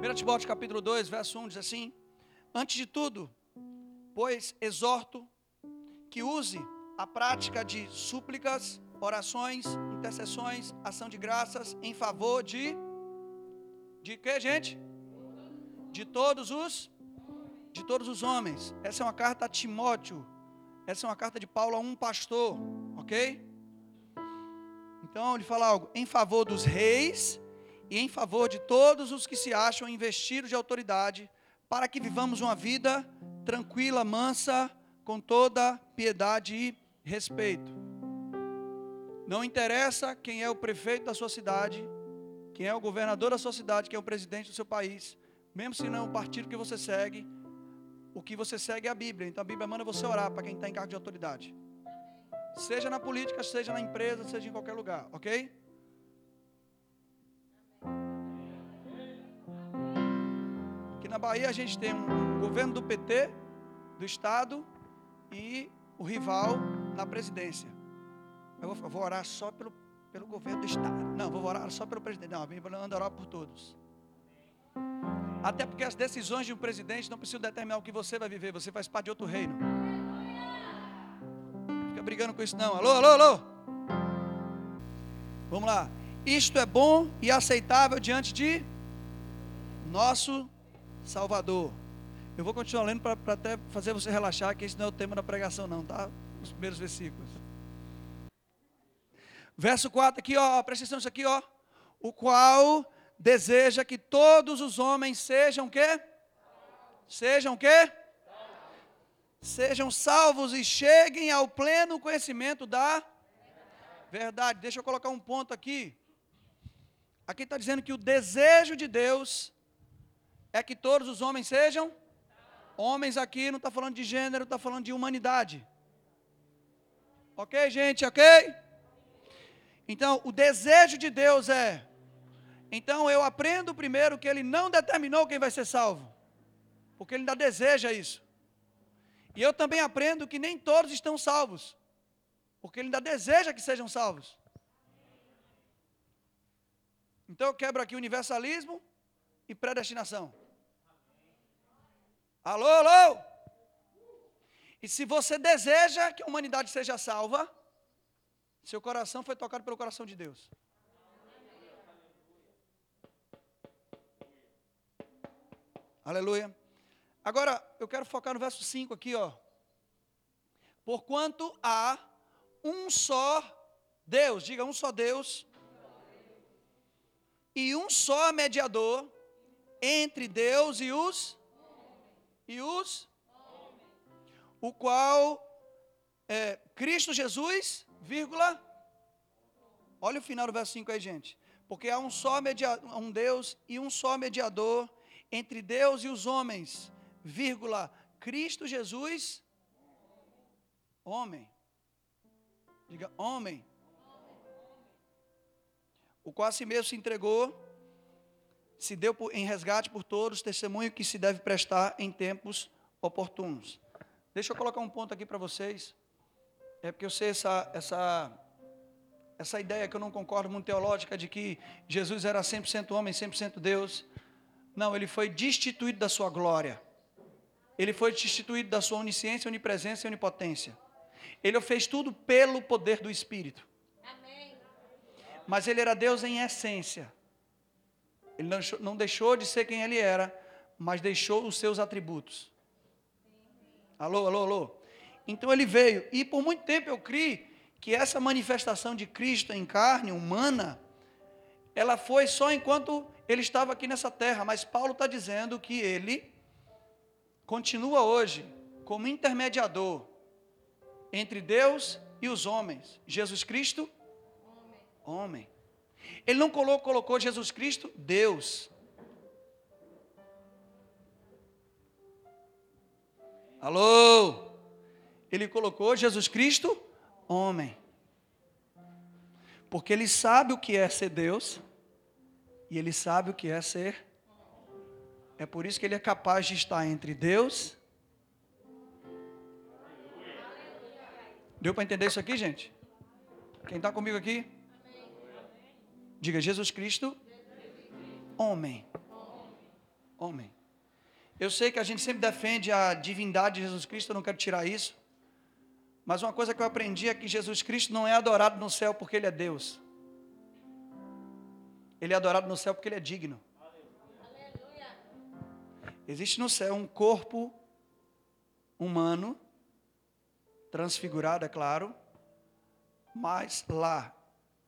1 Timóteo capítulo 2, verso 1 diz assim: Antes de tudo, pois exorto que use a prática de súplicas, orações, intercessões, ação de graças em favor de de que, gente? De todos os de todos os homens. Essa é uma carta a Timóteo. Essa é uma carta de Paulo a um pastor, OK? Então, ele fala algo em favor dos reis e em favor de todos os que se acham investidos de autoridade, para que vivamos uma vida tranquila, mansa, com toda piedade e respeito. Não interessa quem é o prefeito da sua cidade, quem é o governador da sua cidade, quem é o presidente do seu país, mesmo se não é o partido que você segue, o que você segue é a Bíblia. Então a Bíblia manda você orar para quem está em cargo de autoridade. Seja na política, seja na empresa, seja em qualquer lugar, ok? Na Bahia a gente tem um governo do PT, do Estado e o rival na presidência. Eu vou, eu vou orar só pelo, pelo governo do Estado. Não, vou orar só pelo presidente. Não, a Bíblia anda orar por todos. Até porque as decisões de um presidente não precisam determinar o que você vai viver, você faz parte de outro reino. Fica brigando com isso não. Alô, alô, alô. Vamos lá. Isto é bom e aceitável diante de nosso Salvador. Eu vou continuar lendo para até fazer você relaxar, que esse não é o tema da pregação, não, tá? Os primeiros versículos. Verso 4 aqui, ó, presta atenção nisso aqui, ó. O qual deseja que todos os homens sejam quê? Sejam quê? Sejam salvos e cheguem ao pleno conhecimento da verdade. Deixa eu colocar um ponto aqui. Aqui está dizendo que o desejo de Deus é que todos os homens sejam homens aqui, não está falando de gênero, está falando de humanidade. Ok, gente? Ok? Então, o desejo de Deus é então eu aprendo primeiro que ele não determinou quem vai ser salvo, porque ele ainda deseja isso. E eu também aprendo que nem todos estão salvos, porque ele ainda deseja que sejam salvos. Então eu quebro aqui universalismo e predestinação. Alô, alô? E se você deseja que a humanidade seja salva, seu coração foi tocado pelo coração de Deus. Aleluia. Agora, eu quero focar no verso 5 aqui, ó. Porquanto há um só Deus, diga um só Deus, e um só mediador entre Deus e os e os o qual é Cristo Jesus, vírgula. Olha o final do verso 5 aí, gente. Porque há um só mediador, um Deus e um só mediador entre Deus e os homens, vírgula, Cristo Jesus, homem. Diga, homem. O qual a si mesmo se entregou, se deu em resgate por todos, testemunho que se deve prestar em tempos oportunos. Deixa eu colocar um ponto aqui para vocês. É porque eu sei essa, essa, essa ideia que eu não concordo muito teológica de que Jesus era 100% homem, 100% Deus. Não, ele foi destituído da sua glória. Ele foi destituído da sua onisciência, onipresença e onipotência. Ele fez tudo pelo poder do Espírito. Amém. Mas ele era Deus em essência. Ele não deixou, de ser quem ele era, mas deixou os seus atributos. Alô, alô, alô. Então ele veio. E por muito tempo eu criei que essa manifestação de Cristo em carne humana, ela foi só enquanto ele estava aqui nessa terra, mas Paulo está dizendo que ele continua hoje como intermediador entre Deus e os homens. Jesus Cristo, homem. homem. Ele não colocou, Jesus Cristo, Deus. Alô? Ele colocou Jesus Cristo, homem. Porque ele sabe o que é ser Deus e ele sabe o que é ser. É por isso que ele é capaz de estar entre Deus. Deu para entender isso aqui, gente? Quem está comigo aqui? Diga Jesus Cristo, homem. homem. Eu sei que a gente sempre defende a divindade de Jesus Cristo, eu não quero tirar isso. Mas uma coisa que eu aprendi é que Jesus Cristo não é adorado no céu porque ele é Deus. Ele é adorado no céu porque ele é digno. Existe no céu um corpo humano, transfigurado, é claro, mas lá.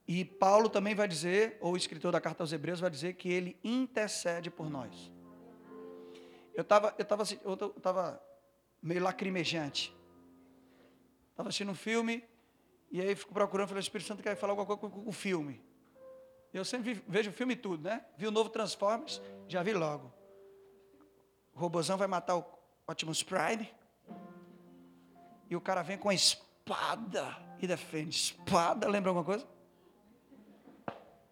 E Paulo também vai dizer, ou o escritor da carta aos Hebreus vai dizer que ele intercede por nós. Eu estava eu tava, eu tava meio lacrimejante. Estava assistindo um filme, e aí fico procurando, falei, o Espírito Santo quer falar alguma coisa com o filme. Eu sempre vejo o filme tudo, né? Vi o novo Transformers, já vi logo. O robôzão vai matar o Optimus Prime. E o cara vem com a espada e defende. Espada, lembra alguma coisa?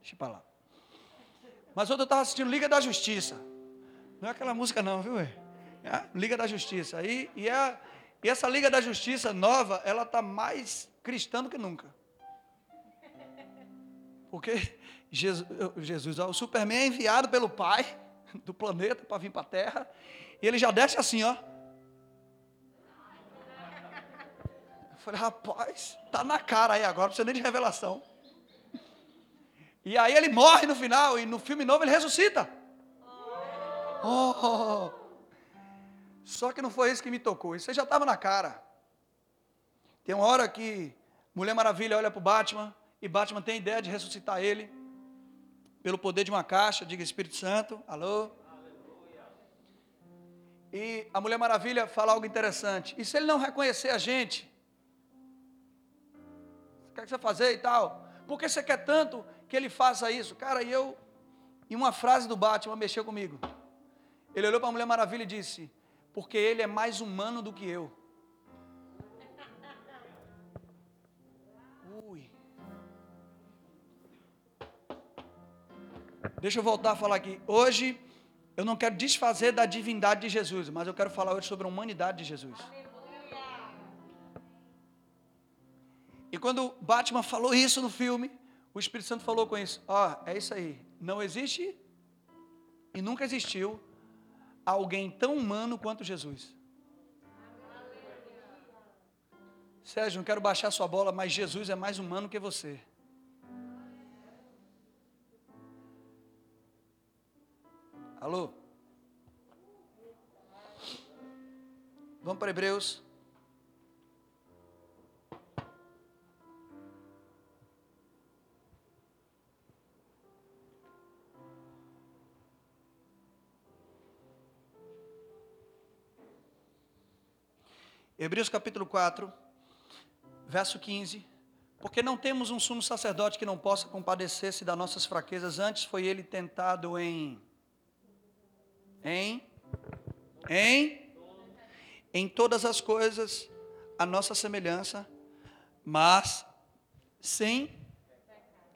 Deixa para lá. Mas ontem eu estava assistindo Liga da Justiça. Não é aquela música não, viu? É Liga da Justiça. Aí, e, é, e essa Liga da Justiça nova, ela está mais cristã do que nunca. Porque Jesus, Jesus o Superman é enviado pelo Pai do planeta para vir para a Terra. E ele já desce assim, ó. Eu falei, rapaz, tá na cara aí agora, não precisa nem de revelação. E aí ele morre no final, e no filme novo ele ressuscita. Oh, só que não foi isso que me tocou, isso já estava na cara. Tem uma hora que Mulher Maravilha olha para o Batman, e Batman tem ideia de ressuscitar ele pelo poder de uma caixa, diga Espírito Santo, alô. E a Mulher Maravilha fala algo interessante. E se ele não reconhecer a gente? O que, é que você vai fazer e tal? Por que você quer tanto que ele faça isso? Cara, e eu. E uma frase do Batman mexeu comigo. Ele olhou para a Mulher Maravilha e disse: Porque ele é mais humano do que eu. Deixa eu voltar a falar aqui. Hoje, eu não quero desfazer da divindade de Jesus, mas eu quero falar hoje sobre a humanidade de Jesus. E quando Batman falou isso no filme, o Espírito Santo falou com isso: Ó, oh, é isso aí. Não existe e nunca existiu alguém tão humano quanto Jesus. Sérgio, não quero baixar sua bola, mas Jesus é mais humano que você. Alô? Vamos para Hebreus. Hebreus capítulo 4, verso 15. Porque não temos um sumo sacerdote que não possa compadecer-se das nossas fraquezas, antes foi ele tentado em em em em todas as coisas a nossa semelhança, mas sem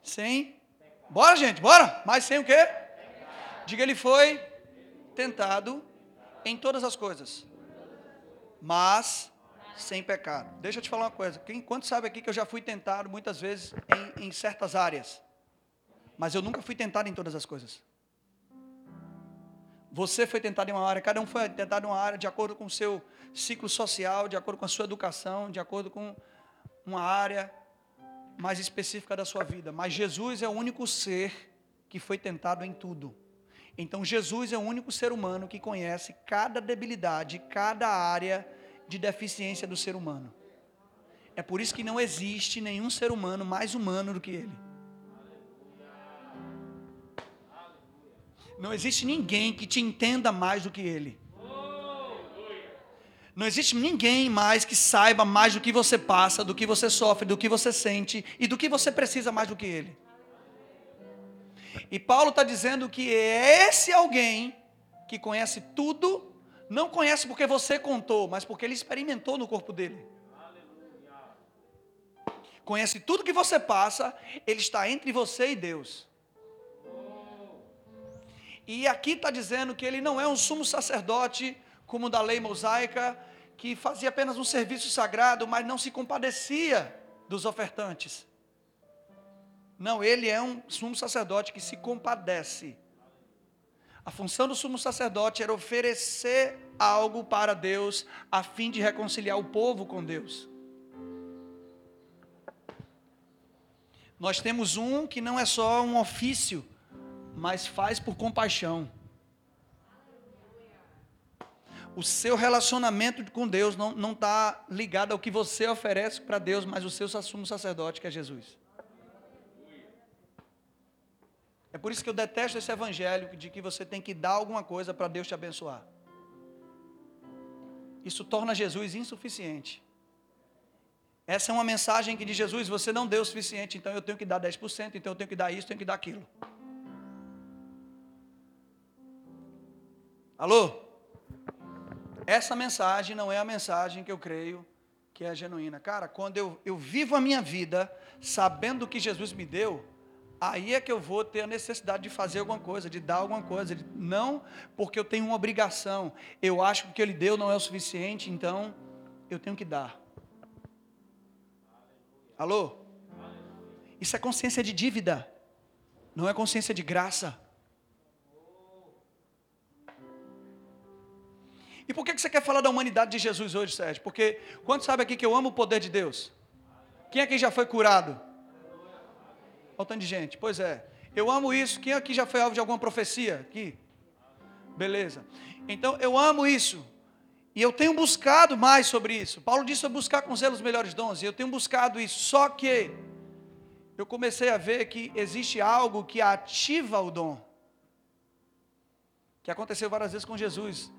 sem Bora, gente, bora. Mas sem o quê? Diga ele foi tentado em todas as coisas, mas sem pecado. Deixa eu te falar uma coisa. Quem quanto sabe aqui que eu já fui tentado muitas vezes em, em certas áreas, mas eu nunca fui tentado em todas as coisas. Você foi tentado em uma área, cada um foi tentado em uma área de acordo com o seu ciclo social, de acordo com a sua educação, de acordo com uma área mais específica da sua vida. Mas Jesus é o único ser que foi tentado em tudo. Então Jesus é o único ser humano que conhece cada debilidade, cada área de deficiência do ser humano. É por isso que não existe nenhum ser humano mais humano do que ele. Não existe ninguém que te entenda mais do que ele. Não existe ninguém mais que saiba mais do que você passa, do que você sofre, do que você sente e do que você precisa mais do que ele. E Paulo está dizendo que é esse alguém que conhece tudo, não conhece porque você contou, mas porque ele experimentou no corpo dele. Conhece tudo que você passa, ele está entre você e Deus. E aqui está dizendo que ele não é um sumo sacerdote, como da lei mosaica, que fazia apenas um serviço sagrado, mas não se compadecia dos ofertantes. Não, ele é um sumo sacerdote que se compadece. A função do sumo sacerdote era oferecer algo para Deus, a fim de reconciliar o povo com Deus. Nós temos um que não é só um ofício, mas faz por compaixão. O seu relacionamento com Deus não está ligado ao que você oferece para Deus, mas o seu sumo sacerdote, que é Jesus. É por isso que eu detesto esse evangelho de que você tem que dar alguma coisa para Deus te abençoar. Isso torna Jesus insuficiente. Essa é uma mensagem que diz Jesus, você não deu o suficiente, então eu tenho que dar 10%, então eu tenho que dar isso, tenho que dar aquilo. Alô? Essa mensagem não é a mensagem que eu creio que é genuína. Cara, quando eu, eu vivo a minha vida sabendo o que Jesus me deu, aí é que eu vou ter a necessidade de fazer alguma coisa, de dar alguma coisa. Não porque eu tenho uma obrigação. Eu acho que o que Ele deu não é o suficiente, então eu tenho que dar. Alô? Isso é consciência de dívida, não é consciência de graça. E por que você quer falar da humanidade de Jesus hoje, Sérgio? Porque quantos sabe aqui que eu amo o poder de Deus? Quem aqui já foi curado? Olha de gente. Pois é. Eu amo isso. Quem aqui já foi alvo de alguma profecia? Aqui. Beleza. Então eu amo isso. E eu tenho buscado mais sobre isso. Paulo disse eu buscar com zelo os melhores dons. E eu tenho buscado isso. Só que eu comecei a ver que existe algo que ativa o dom. Que aconteceu várias vezes com Jesus.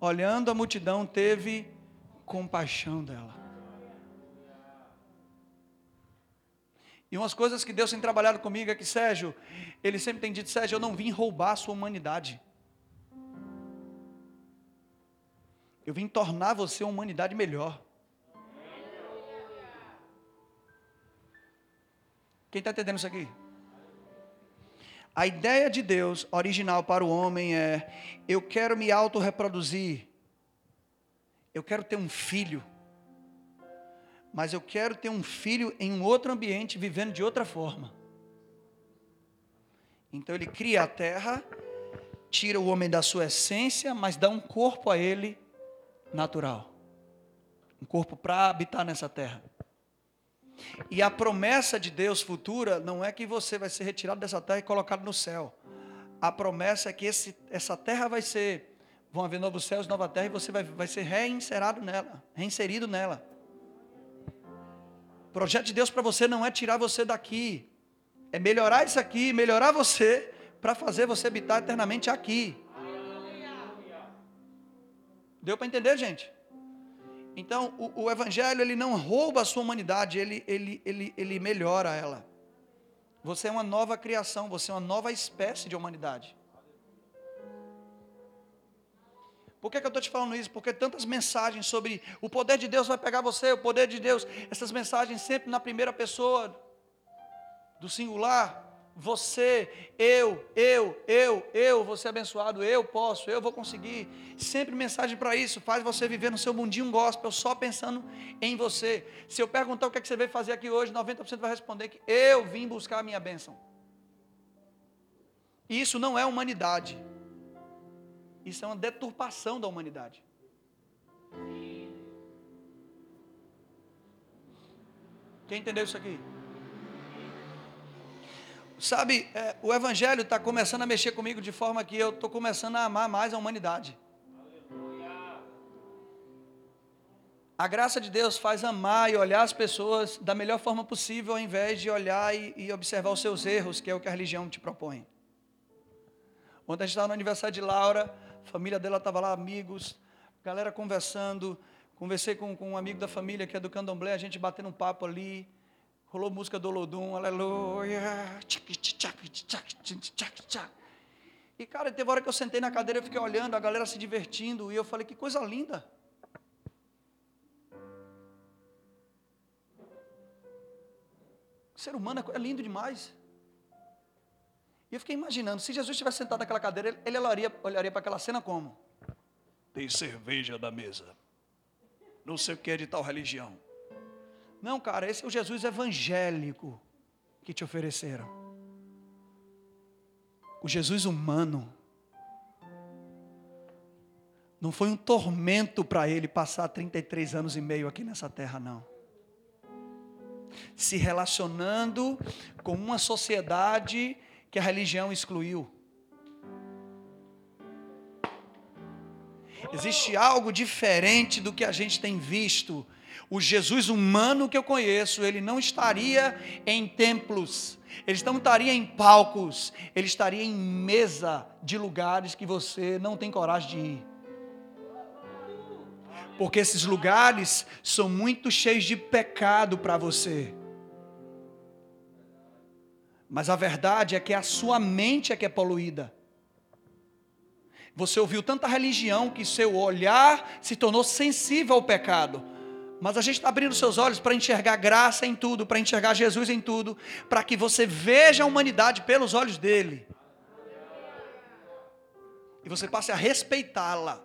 Olhando a multidão, teve compaixão dela. E umas coisas que Deus tem trabalhado comigo é que, Sérgio, ele sempre tem dito, Sérgio, eu não vim roubar a sua humanidade. Eu vim tornar você uma humanidade melhor. Quem está entendendo isso aqui? A ideia de Deus original para o homem é: eu quero me autorreproduzir, eu quero ter um filho, mas eu quero ter um filho em um outro ambiente, vivendo de outra forma. Então ele cria a terra, tira o homem da sua essência, mas dá um corpo a ele natural. Um corpo para habitar nessa terra. E a promessa de Deus futura não é que você vai ser retirado dessa terra e colocado no céu. A promessa é que esse, essa terra vai ser, vão haver novos céus, nova terra, e você vai, vai ser reinserido nela, reinserido nela. O projeto de Deus para você não é tirar você daqui, é melhorar isso aqui, melhorar você, para fazer você habitar eternamente aqui. Deu para entender, gente? Então, o, o, Evangelho ele não rouba a sua humanidade, ele, ele, ele, ele melhora ela. Você é uma nova criação, você é uma nova espécie de humanidade. Por que, que eu estou te falando isso? Porque tantas mensagens sobre o poder de Deus vai pegar você, o poder de Deus, essas mensagens sempre na primeira pessoa do singular você, eu, eu, eu, eu ser abençoado, eu posso, eu vou conseguir. Sempre mensagem para isso, faz você viver no seu mundinho gospel, só pensando em você. Se eu perguntar o que, é que você veio fazer aqui hoje, 90% vai responder que eu vim buscar a minha bênção. Isso não é humanidade. Isso é uma deturpação da humanidade. Quem entendeu isso aqui? Sabe, é, o Evangelho está começando a mexer comigo de forma que eu estou começando a amar mais a humanidade. A graça de Deus faz amar e olhar as pessoas da melhor forma possível, ao invés de olhar e, e observar os seus erros, que é o que a religião te propõe. Ontem a gente estava no aniversário de Laura, a família dela estava lá, amigos, galera conversando. Conversei com, com um amigo da família que é do candomblé, a gente batendo um papo ali. Rolou música do Olodum, aleluia. E, cara, teve hora que eu sentei na cadeira, eu fiquei olhando, a galera se divertindo, e eu falei, que coisa linda. O ser humano é lindo demais. E eu fiquei imaginando, se Jesus estivesse sentado naquela cadeira, ele olharia, olharia para aquela cena como? Tem cerveja na mesa. Não sei o que é de tal religião. Não, cara, esse é o Jesus evangélico que te ofereceram. O Jesus humano. Não foi um tormento para ele passar 33 anos e meio aqui nessa terra, não. Se relacionando com uma sociedade que a religião excluiu. Existe algo diferente do que a gente tem visto. O Jesus humano que eu conheço, ele não estaria em templos, ele não estaria em palcos, ele estaria em mesa de lugares que você não tem coragem de ir. Porque esses lugares são muito cheios de pecado para você. Mas a verdade é que a sua mente é que é poluída. Você ouviu tanta religião que seu olhar se tornou sensível ao pecado. Mas a gente está abrindo seus olhos para enxergar graça em tudo, para enxergar Jesus em tudo, para que você veja a humanidade pelos olhos dele. E você passe a respeitá-la.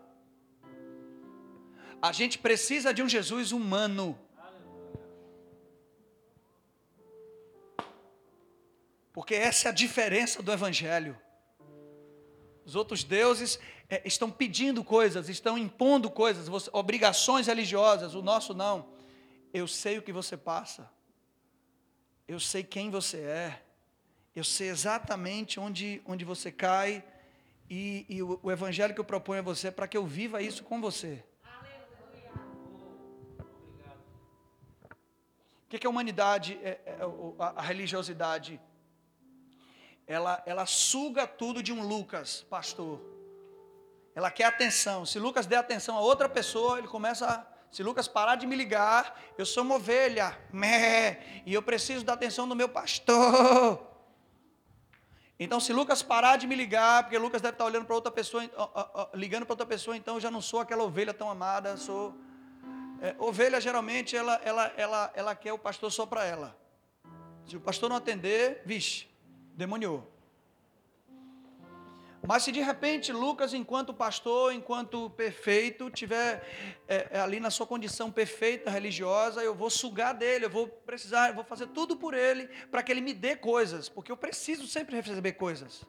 A gente precisa de um Jesus humano. Porque essa é a diferença do Evangelho. Os outros deuses é, estão pedindo coisas, estão impondo coisas, você, obrigações religiosas, o nosso não. Eu sei o que você passa, eu sei quem você é, eu sei exatamente onde, onde você cai, e, e o, o, evangelho que eu proponho a você é para que eu viva isso com você. O que, que a humanidade, é, é, a, a religiosidade ela, ela suga tudo de um Lucas, pastor. Ela quer atenção. Se Lucas der atenção a outra pessoa, ele começa a. Se Lucas parar de me ligar, eu sou uma ovelha, mé, e eu preciso da atenção do meu pastor. Então, se Lucas parar de me ligar, porque Lucas deve estar olhando para outra pessoa, ligando para outra pessoa, então eu já não sou aquela ovelha tão amada, sou. É, ovelha geralmente ela, ela, ela, ela quer o pastor só para ela. Se o pastor não atender, vixe, demoniou. Mas se de repente Lucas, enquanto pastor, enquanto perfeito, tiver é, ali na sua condição perfeita religiosa, eu vou sugar dele, eu vou precisar, eu vou fazer tudo por ele para que ele me dê coisas, porque eu preciso sempre receber coisas.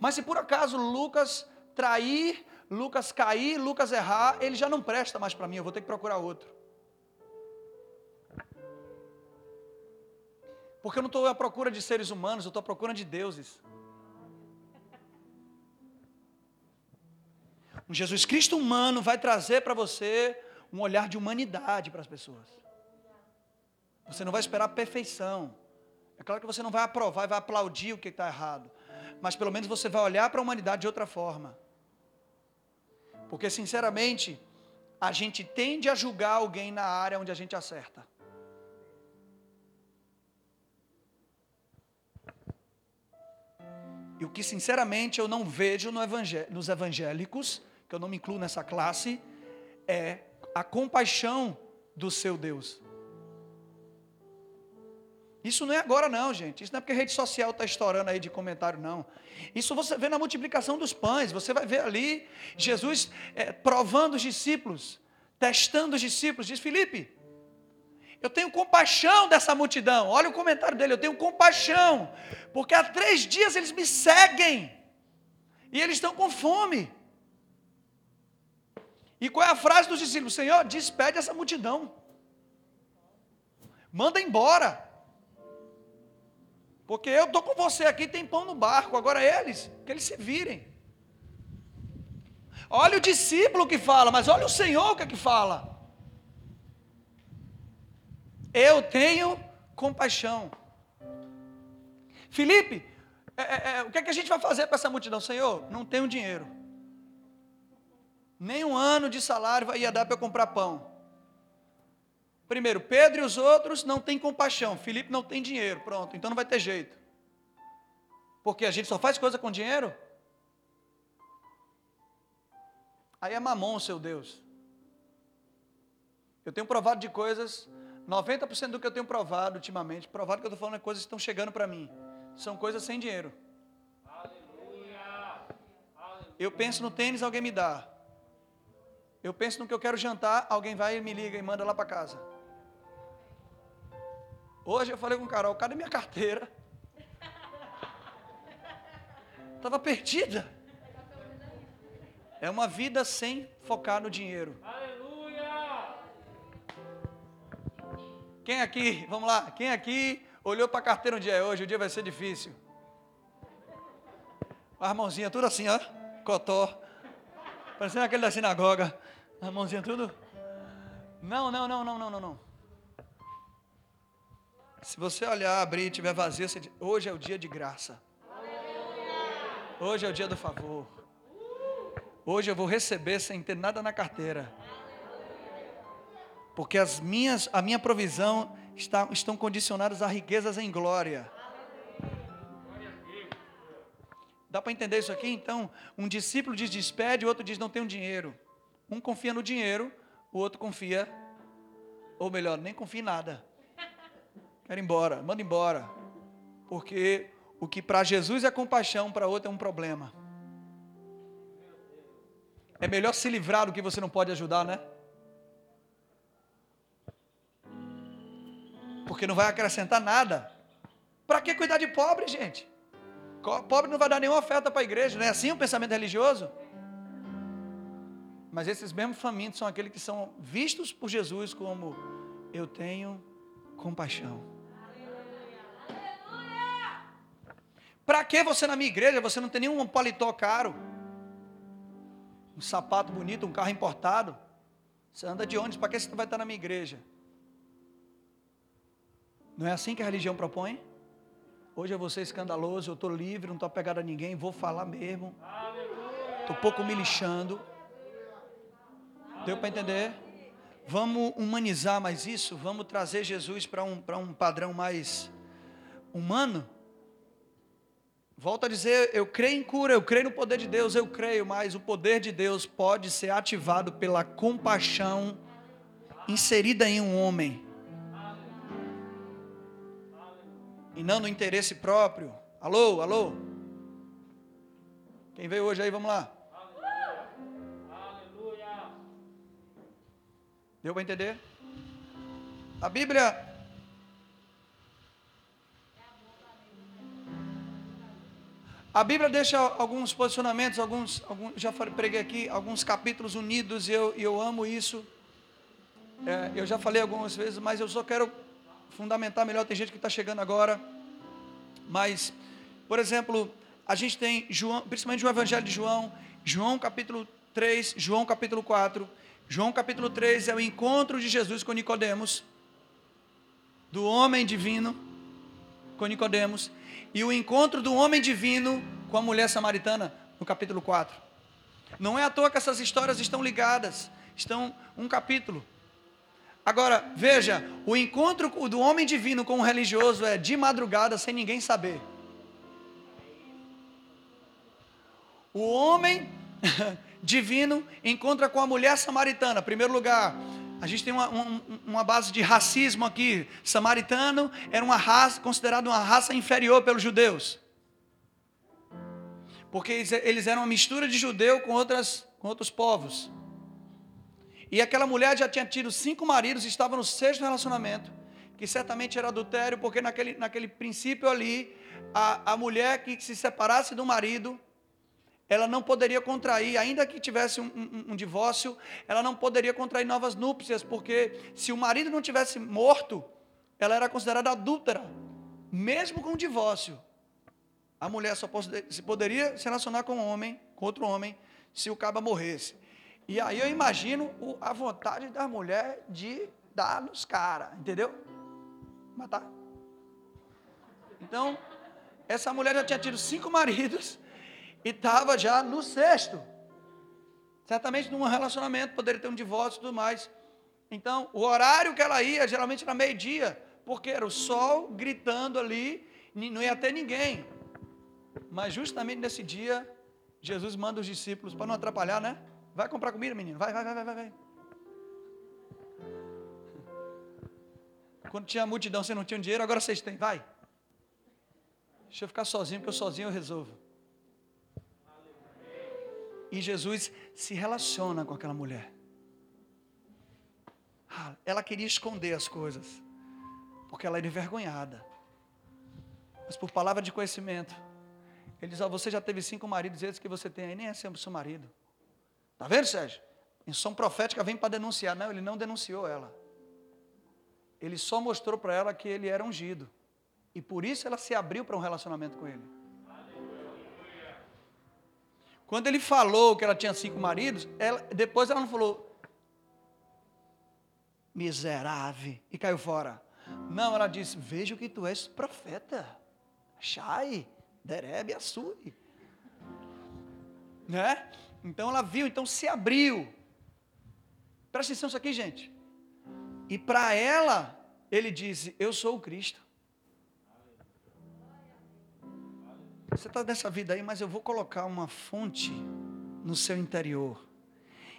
Mas se por acaso Lucas trair, Lucas cair, Lucas errar, ele já não presta mais para mim, eu vou ter que procurar outro. Porque eu não estou à procura de seres humanos, eu estou à procura de deuses. Um Jesus Cristo humano vai trazer para você um olhar de humanidade para as pessoas. Você não vai esperar perfeição. É claro que você não vai aprovar e vai aplaudir o que está errado. Mas pelo menos você vai olhar para a humanidade de outra forma. Porque, sinceramente, a gente tende a julgar alguém na área onde a gente acerta. E o que sinceramente eu não vejo no nos evangélicos, que eu não me incluo nessa classe, é a compaixão do seu Deus. Isso não é agora não, gente. Isso não é porque a rede social está estourando aí de comentário, não. Isso você vê na multiplicação dos pães. Você vai ver ali Jesus é, provando os discípulos, testando os discípulos. Diz Felipe, eu tenho compaixão dessa multidão. Olha o comentário dele, eu tenho compaixão, porque há três dias eles me seguem e eles estão com fome. E qual é a frase dos discípulos? Senhor, despede essa multidão, manda embora, porque eu estou com você aqui, tem pão no barco, agora eles, que eles se virem. Olha o discípulo que fala, mas olha o Senhor que é que fala. Eu tenho compaixão. Felipe, é, é, é, o que, é que a gente vai fazer para essa multidão? Senhor, não tenho dinheiro. Nem um ano de salário ia dar para eu comprar pão. Primeiro, Pedro e os outros não têm compaixão. Felipe não tem dinheiro. Pronto, então não vai ter jeito. Porque a gente só faz coisa com dinheiro? Aí é mamon, seu Deus. Eu tenho provado de coisas 90% do que eu tenho provado ultimamente, provado que eu estou falando é coisas que estão chegando para mim. São coisas sem dinheiro. Eu penso no tênis, alguém me dá. Eu penso no que eu quero jantar, alguém vai e me liga e manda lá para casa. Hoje eu falei com o Carol, cadê minha carteira? Estava perdida. É uma vida sem focar no dinheiro. Aleluia! Quem aqui, vamos lá, quem aqui olhou para a carteira um dia é hoje? O dia vai ser difícil. As mãozinhas tudo assim, ó, cotó. Parecendo aquele da sinagoga. As mãozinhas tudo. Não, não, não, não, não, não, não. Se você olhar, abrir e tiver vazio, você hoje é o dia de graça. Hoje é o dia do favor. Hoje eu vou receber sem ter nada na carteira. Porque as minhas, a minha provisão está, estão condicionadas a riquezas em glória. Dá para entender isso aqui? Então, um discípulo diz despede, o outro diz não tenho dinheiro. Um confia no dinheiro, o outro confia, ou melhor, nem confia em nada. Quer ir embora, manda embora. Porque o que para Jesus é compaixão, para outro é um problema. É melhor se livrar do que você não pode ajudar, né? Porque não vai acrescentar nada. Para que cuidar de pobre, gente? Pobre não vai dar nenhuma oferta para a igreja, não é assim o pensamento religioso? Mas esses mesmos famintos são aqueles que são vistos por Jesus como eu tenho compaixão. Para que você na minha igreja? Você não tem nenhum paletó caro, um sapato bonito, um carro importado. Você anda de ônibus, para que você vai estar na minha igreja? Não é assim que a religião propõe? Hoje eu vou ser escandaloso, eu estou livre, não estou apegado a ninguém, vou falar mesmo. Estou pouco me lixando. Deu para entender? Vamos humanizar mais isso? Vamos trazer Jesus para um, um padrão mais humano? Volto a dizer, eu creio em cura, eu creio no poder de Deus, eu creio, mas o poder de Deus pode ser ativado pela compaixão inserida em um homem. E não no interesse próprio. Alô, alô? Quem veio hoje aí, vamos lá. Aleluia. Deu para entender? A Bíblia. A Bíblia deixa alguns posicionamentos, alguns, alguns já preguei aqui, alguns capítulos unidos, e eu, eu amo isso. É, eu já falei algumas vezes, mas eu só quero fundamentar melhor, tem gente que está chegando agora. Mas, por exemplo, a gente tem João, principalmente o Evangelho de João, João capítulo 3, João capítulo 4. João capítulo 3 é o encontro de Jesus com Nicodemos, do homem divino com Nicodemos, e o encontro do homem divino com a mulher samaritana no capítulo 4. Não é à toa que essas histórias estão ligadas, estão um capítulo. Agora, veja, o encontro do homem divino com o religioso é de madrugada, sem ninguém saber. O homem divino encontra com a mulher samaritana. Primeiro lugar, a gente tem uma, uma, base de racismo aqui. Samaritano era uma raça, considerada uma raça inferior pelos judeus. Porque eles eram uma mistura de judeu com, outras, com outros povos. E aquela mulher já tinha tido cinco maridos, estava no sexto relacionamento, que certamente era adultério, porque naquele, naquele princípio ali, a, a mulher que se separasse do marido, ela não poderia contrair, ainda que tivesse um, um, um, divórcio, ela não poderia contrair novas núpcias, porque se o marido não tivesse morto, ela era considerada adúltera, mesmo com o divórcio. A mulher só poderia se relacionar com um homem, com outro homem, se o caba morresse. E aí eu imagino a vontade da mulher de dar nos caras, entendeu? Matar. Então, essa mulher já tinha tido cinco maridos e estava já no sexto. Certamente num relacionamento, poderia ter um divórcio e tudo mais. Então, o horário que ela ia, geralmente era meio-dia, porque era o sol gritando ali, não ia ter ninguém. Mas justamente nesse dia, Jesus manda os discípulos, para não atrapalhar, né? Vai comprar comida, menino. Vai, vai, vai, vai, vai. Quando tinha multidão, você não tinha dinheiro, agora vocês têm. Vai. Deixa eu ficar sozinho, porque eu sozinho eu resolvo. E Jesus se relaciona com aquela mulher. Ah, ela queria esconder as coisas, porque ela era envergonhada. Mas por palavra de conhecimento, ele diz: oh, Você já teve cinco maridos, esses que você tem aí nem é seu marido. Tá vendo, Sérgio? Instrução profética vem para denunciar. Não, ele não denunciou ela. Ele só mostrou para ela que ele era ungido. E por isso ela se abriu para um relacionamento com ele. Quando ele falou que ela tinha cinco maridos, ela, depois ela não falou, miserável, e caiu fora. Não, ela disse, vejo que tu és profeta. Shai, Derebe, Assuri. Né? Então ela viu, então se abriu. Presta atenção isso aqui, gente. E para ela, ele disse: Eu sou o Cristo. Você está nessa vida aí, mas eu vou colocar uma fonte no seu interior.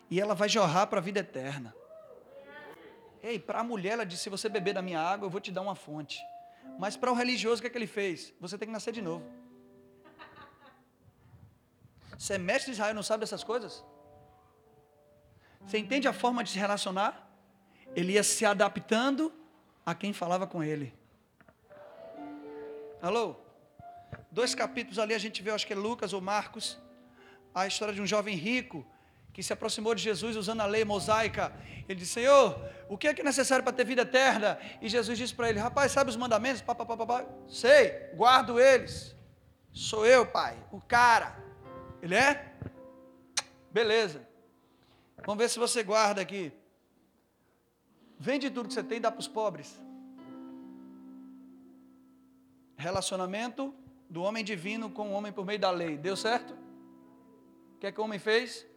E ela vai jorrar para a vida eterna. Ei, para a mulher, ela disse: se você beber da minha água, eu vou te dar uma fonte. Mas para o religioso, o que, é que ele fez? Você tem que nascer de novo. Você é mestre de Israel não sabe dessas coisas? Você entende a forma de se relacionar? Ele ia se adaptando a quem falava com ele. Alô? Dois capítulos ali a gente vê, acho que é Lucas ou Marcos, a história de um jovem rico que se aproximou de Jesus usando a lei mosaica. Ele disse: Senhor, o que é, que é necessário para ter vida eterna? E Jesus disse para ele: Rapaz, sabe os mandamentos? Pá, pá, pá, pá, Sei, guardo eles. Sou eu, pai, o cara. Ele é? Beleza. Vamos ver se você guarda aqui. Vende tudo que você tem e dá para os pobres. Relacionamento do homem divino com o homem por meio da lei. Deu certo? O que é que o homem fez?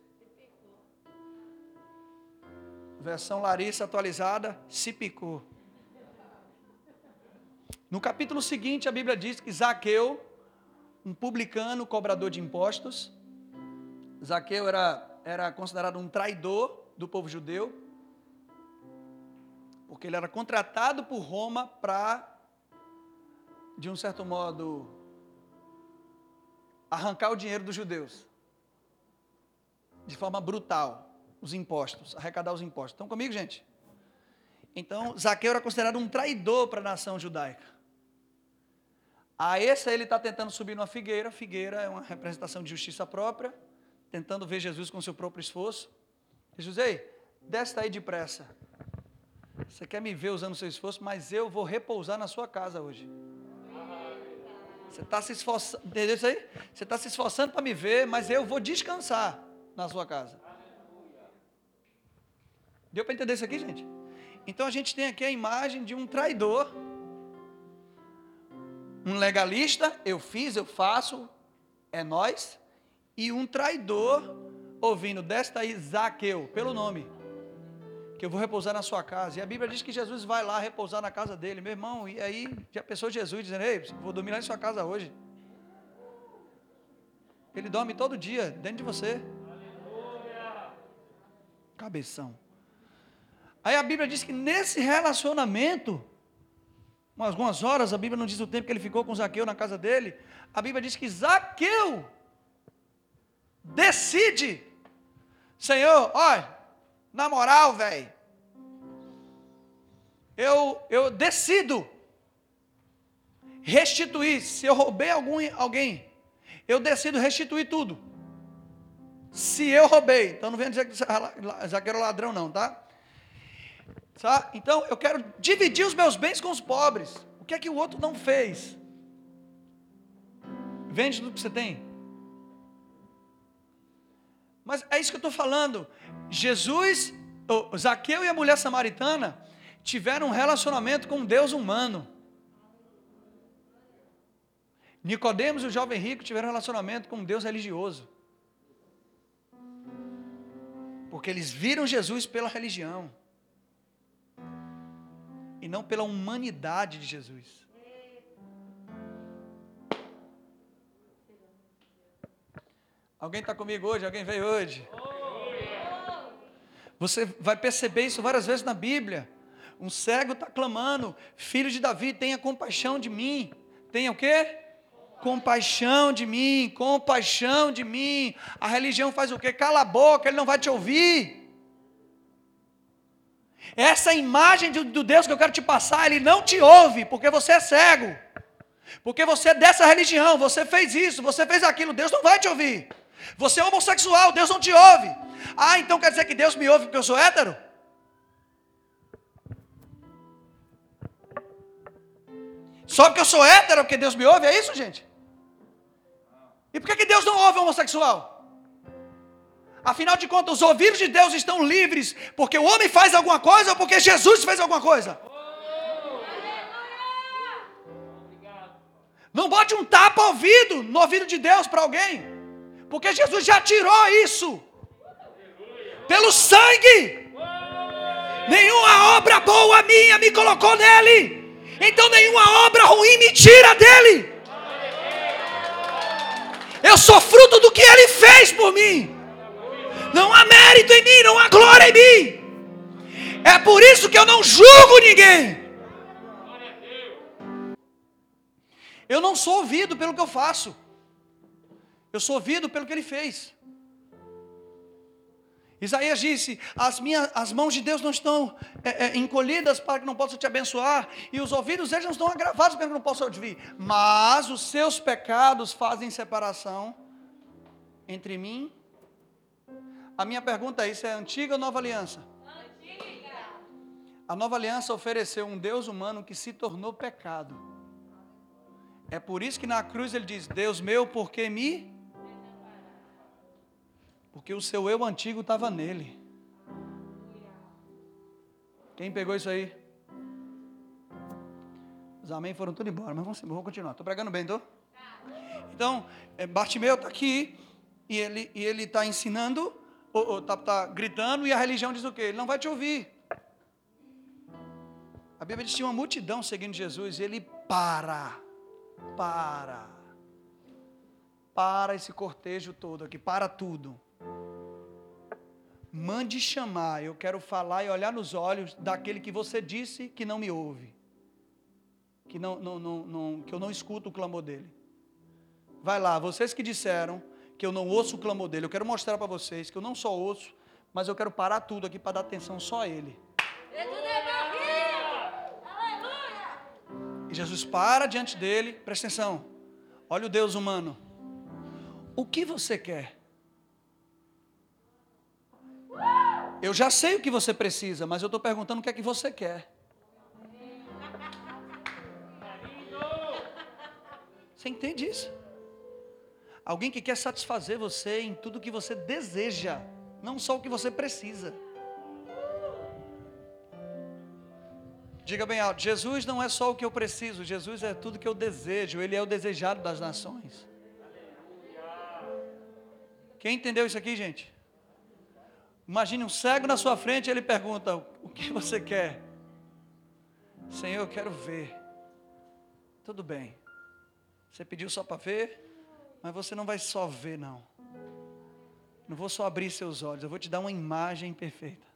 Versão Larissa atualizada, se picou. No capítulo seguinte, a Bíblia diz que Zaqueu, um publicano, cobrador de impostos, Zaqueu era era considerado um traidor do povo judeu, porque ele era contratado por Roma para, de um certo modo, arrancar o dinheiro dos judeus, de forma brutal, os impostos, arrecadar os impostos. Estão comigo, gente? Então, Zaqueu era considerado um traidor para a nação judaica. A esse ele está tentando subir numa figueira. Figueira é uma representação de justiça própria tentando ver Jesus com seu próprio esforço. Jesus, ei, desce daí depressa. Você quer me ver usando seu esforço, mas eu vou repousar na sua casa hoje. Você está se esforçando, entendeu isso aí? Você está se esforçando para me ver, mas eu vou descansar na sua casa. Deu para entender isso aqui, gente? Então a gente tem aqui a imagem de um traidor, um legalista, eu fiz, eu faço, é nós, e um traidor ouvindo, desta aí, Zaqueu, pelo nome, que eu vou repousar na sua casa. E a Bíblia diz que Jesus vai lá repousar na casa dele, meu irmão. E aí já pensou Jesus dizendo, ei, vou dormir lá em sua casa hoje. Ele dorme todo dia dentro de você. Cabeção. Aí a Bíblia diz que nesse relacionamento, algumas horas, a Bíblia não diz o tempo que ele ficou com Zaqueu na casa dele. A Bíblia diz que Zaqueu Decide. Senhor, olha, na moral, velho, eu, eu decido restituir. Se eu roubei algum, alguém, eu decido restituir tudo. Se eu roubei, então não venha dizer que Zaqueiro ladrão, não, tá? Então eu quero dividir os meus bens com os pobres. O que é que o outro não fez? Vende tudo que você tem. Mas é isso que eu estou falando. Jesus, Zaqueu e a mulher samaritana tiveram um relacionamento com um Deus humano. Nicodemos e o jovem rico tiveram um relacionamento com um Deus religioso. Porque eles viram Jesus pela religião. E não pela humanidade de Jesus. Alguém está comigo hoje? Alguém veio hoje? Você vai perceber isso várias vezes na Bíblia. Um cego está clamando, filho de Davi, tenha compaixão de mim. Tenha o quê? Compaixão de mim, compaixão de mim. A religião faz o quê? Cala a boca, ele não vai te ouvir. Essa imagem do Deus que eu quero te passar, ele não te ouve, porque você é cego. Porque você é dessa religião, você fez isso, você fez aquilo, Deus não vai te ouvir. Você é homossexual, Deus não te ouve. Ah, então quer dizer que Deus me ouve porque eu sou hétero? Só porque eu sou hétero, porque Deus me ouve, é isso, gente? E por que, que Deus não ouve homossexual? Afinal de contas, os ouvidos de Deus estão livres porque o homem faz alguma coisa ou porque Jesus fez alguma coisa? Não bote um tapa-ouvido no ouvido de Deus para alguém, porque Jesus já tirou isso pelo sangue. Nenhuma obra boa minha me colocou nele. Então nenhuma obra ruim me tira dele. Eu sou fruto do que ele fez por mim. Não há mérito em mim, não há glória em mim. É por isso que eu não julgo ninguém. Eu não sou ouvido pelo que eu faço. Eu sou ouvido pelo que ele fez. Isaías disse: as, minhas, as mãos de Deus não estão é, é, encolhidas para que não possa te abençoar, e os ouvidos deles não estão agravados para que não possa ouvir, mas os seus pecados fazem separação entre mim. A minha pergunta é: isso é antiga ou nova aliança? Antiga. A nova aliança ofereceu um Deus humano que se tornou pecado. É por isso que na cruz ele diz: Deus meu, por que me porque o seu eu antigo estava nele. Quem pegou isso aí? Os amém foram tudo embora, mas vamos, vamos continuar. Estou pregando bem, estou? Então, é, Bartimeu está aqui e ele e ele está ensinando, está tá gritando e a religião diz o quê? Ele não vai te ouvir. A Bíblia diz que tinha uma multidão seguindo Jesus e ele para, para, para esse cortejo todo aqui, para tudo mande chamar, eu quero falar e olhar nos olhos daquele que você disse que não me ouve, que, não, não, não, não, que eu não escuto o clamor dele. Vai lá, vocês que disseram que eu não ouço o clamor dele, eu quero mostrar para vocês que eu não só ouço, mas eu quero parar tudo aqui para dar atenção só a ele. E Jesus para diante dele, presta atenção, olha o Deus humano. O que você quer? Eu já sei o que você precisa, mas eu estou perguntando o que é que você quer. Você entende isso? Alguém que quer satisfazer você em tudo que você deseja, não só o que você precisa. Diga bem alto: Jesus não é só o que eu preciso, Jesus é tudo que eu desejo, Ele é o desejado das nações. Quem entendeu isso aqui, gente? Imagine um cego na sua frente e ele pergunta: O que você quer? Senhor, eu quero ver. Tudo bem. Você pediu só para ver, mas você não vai só ver, não. Não vou só abrir seus olhos, eu vou te dar uma imagem perfeita.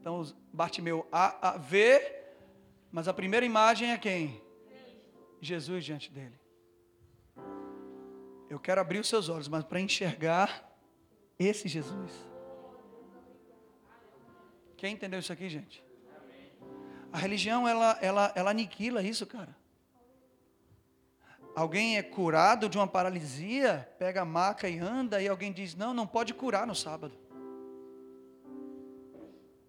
Então, Bartimeu a, a ver, mas a primeira imagem é quem? Jesus diante dele. Eu quero abrir os seus olhos, mas para enxergar esse Jesus. Quem entendeu isso aqui, gente? A religião, ela, ela, ela aniquila isso, cara. Alguém é curado de uma paralisia, pega a maca e anda, e alguém diz: Não, não pode curar no sábado.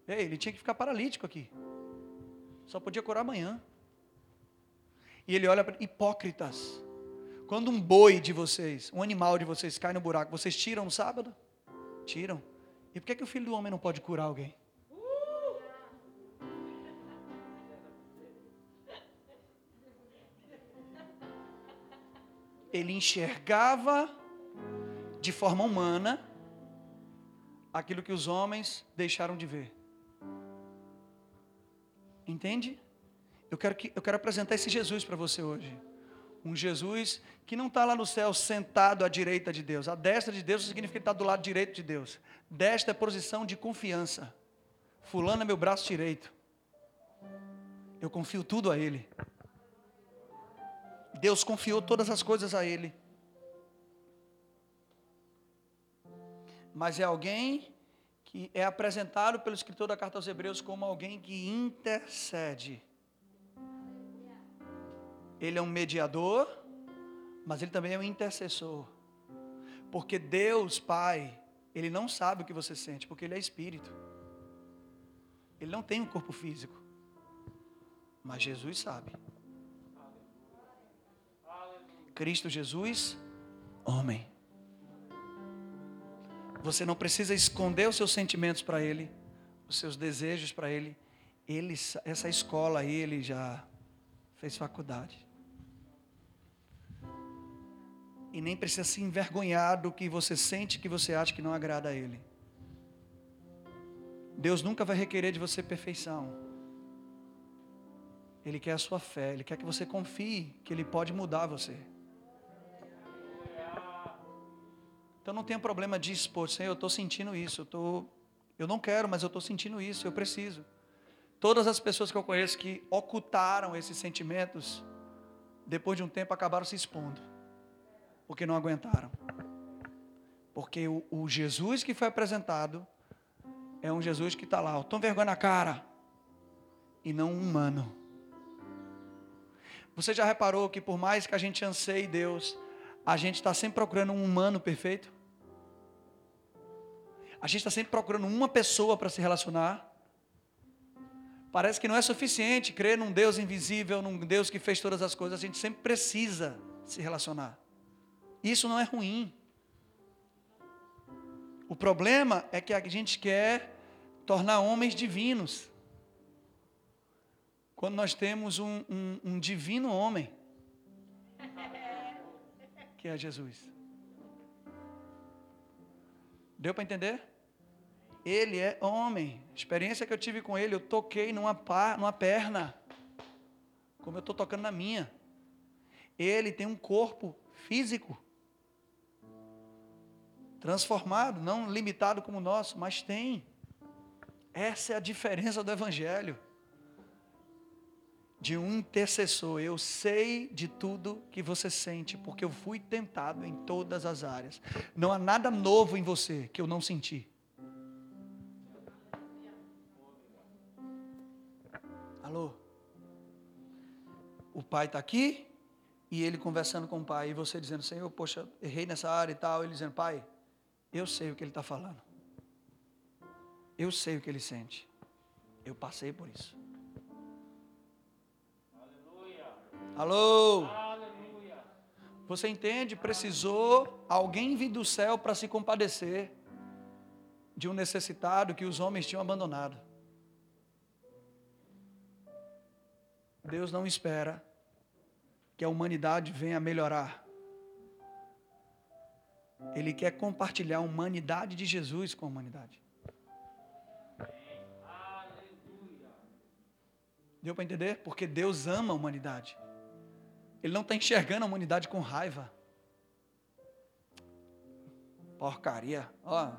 Ei, ele tinha que ficar paralítico aqui. Só podia curar amanhã. E ele olha para hipócritas. Quando um boi de vocês, um animal de vocês cai no buraco, vocês tiram no sábado? Tiram. E por que, que o filho do homem não pode curar alguém? Ele enxergava de forma humana aquilo que os homens deixaram de ver. Entende? Eu quero, que, eu quero apresentar esse Jesus para você hoje. Um Jesus que não está lá no céu sentado à direita de Deus. A destra de Deus significa que ele está do lado direito de Deus. Desta é posição de confiança. Fulano é meu braço direito. Eu confio tudo a Ele. Deus confiou todas as coisas a Ele. Mas é alguém que é apresentado pelo escritor da carta aos Hebreus como alguém que intercede ele é um mediador, mas ele também é um intercessor. Porque Deus, Pai, Ele não sabe o que você sente, porque ele é espírito. Ele não tem um corpo físico. Mas Jesus sabe. Cristo Jesus, homem. Você não precisa esconder os seus sentimentos para Ele, os seus desejos para Ele. Ele, essa escola aí, ele já fez faculdade. E nem precisa se envergonhar do que você sente que você acha que não agrada a Ele. Deus nunca vai requerer de você perfeição. Ele quer a sua fé, Ele quer que você confie que Ele pode mudar você. Então não tenha problema de expor, Senhor, eu estou sentindo isso, eu, tô, eu não quero, mas eu estou sentindo isso, eu preciso. Todas as pessoas que eu conheço que ocultaram esses sentimentos, depois de um tempo acabaram se expondo, porque não aguentaram. Porque o, o Jesus que foi apresentado é um Jesus que está lá, estou vergonha na cara, e não um humano. Você já reparou que por mais que a gente anseie Deus, a gente está sempre procurando um humano perfeito? A gente está sempre procurando uma pessoa para se relacionar. Parece que não é suficiente crer num Deus invisível, num Deus que fez todas as coisas. A gente sempre precisa se relacionar. Isso não é ruim. O problema é que a gente quer tornar homens divinos. Quando nós temos um, um, um divino homem que é Jesus. Deu para entender? Ele é homem. Experiência que eu tive com ele, eu toquei numa, pá, numa perna, como eu estou tocando na minha. Ele tem um corpo físico, transformado, não limitado como o nosso, mas tem. Essa é a diferença do Evangelho de um intercessor. Eu sei de tudo que você sente, porque eu fui tentado em todas as áreas. Não há nada novo em você que eu não senti. Alô? O pai está aqui e ele conversando com o pai, e você dizendo, Senhor, poxa, errei nessa área e tal. Ele dizendo, pai, eu sei o que ele está falando. Eu sei o que ele sente. Eu passei por isso. Alô? Você entende? Precisou alguém vir do céu para se compadecer de um necessitado que os homens tinham abandonado. Deus não espera que a humanidade venha a melhorar. Ele quer compartilhar a humanidade de Jesus com a humanidade. Deu para entender? Porque Deus ama a humanidade. Ele não está enxergando a humanidade com raiva. Porcaria. Ó,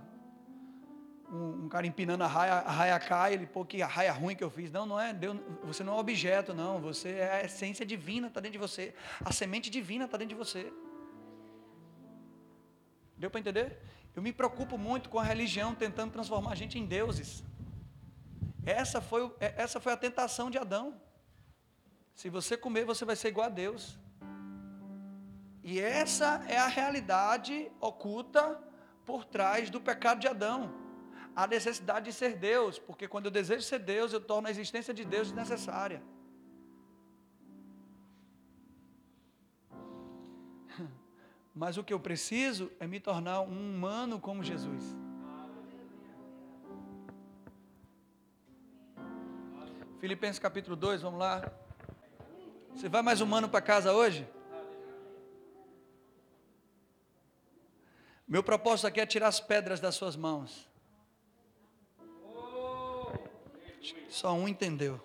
um, um, cara empinando a raia, a raia cai, ele, pô, que a raia ruim que eu fiz. Não, não é, Deus, você não é objeto, não. Você é a essência divina, está dentro de você. A semente divina está dentro de você. Deu para entender? Eu me preocupo muito com a religião tentando transformar a gente em deuses. Essa foi, é, essa foi a tentação de Adão. Se você comer, você vai ser igual a Deus. E essa é a realidade oculta por trás do pecado de Adão. A necessidade de ser Deus, porque quando eu desejo ser Deus, eu torno a existência de Deus desnecessária. Mas o que eu preciso é me tornar um humano como Jesus. Filipenses capítulo 2, vamos lá. Você vai mais humano para casa hoje? Meu propósito aqui é tirar as pedras das suas mãos. Só um entendeu.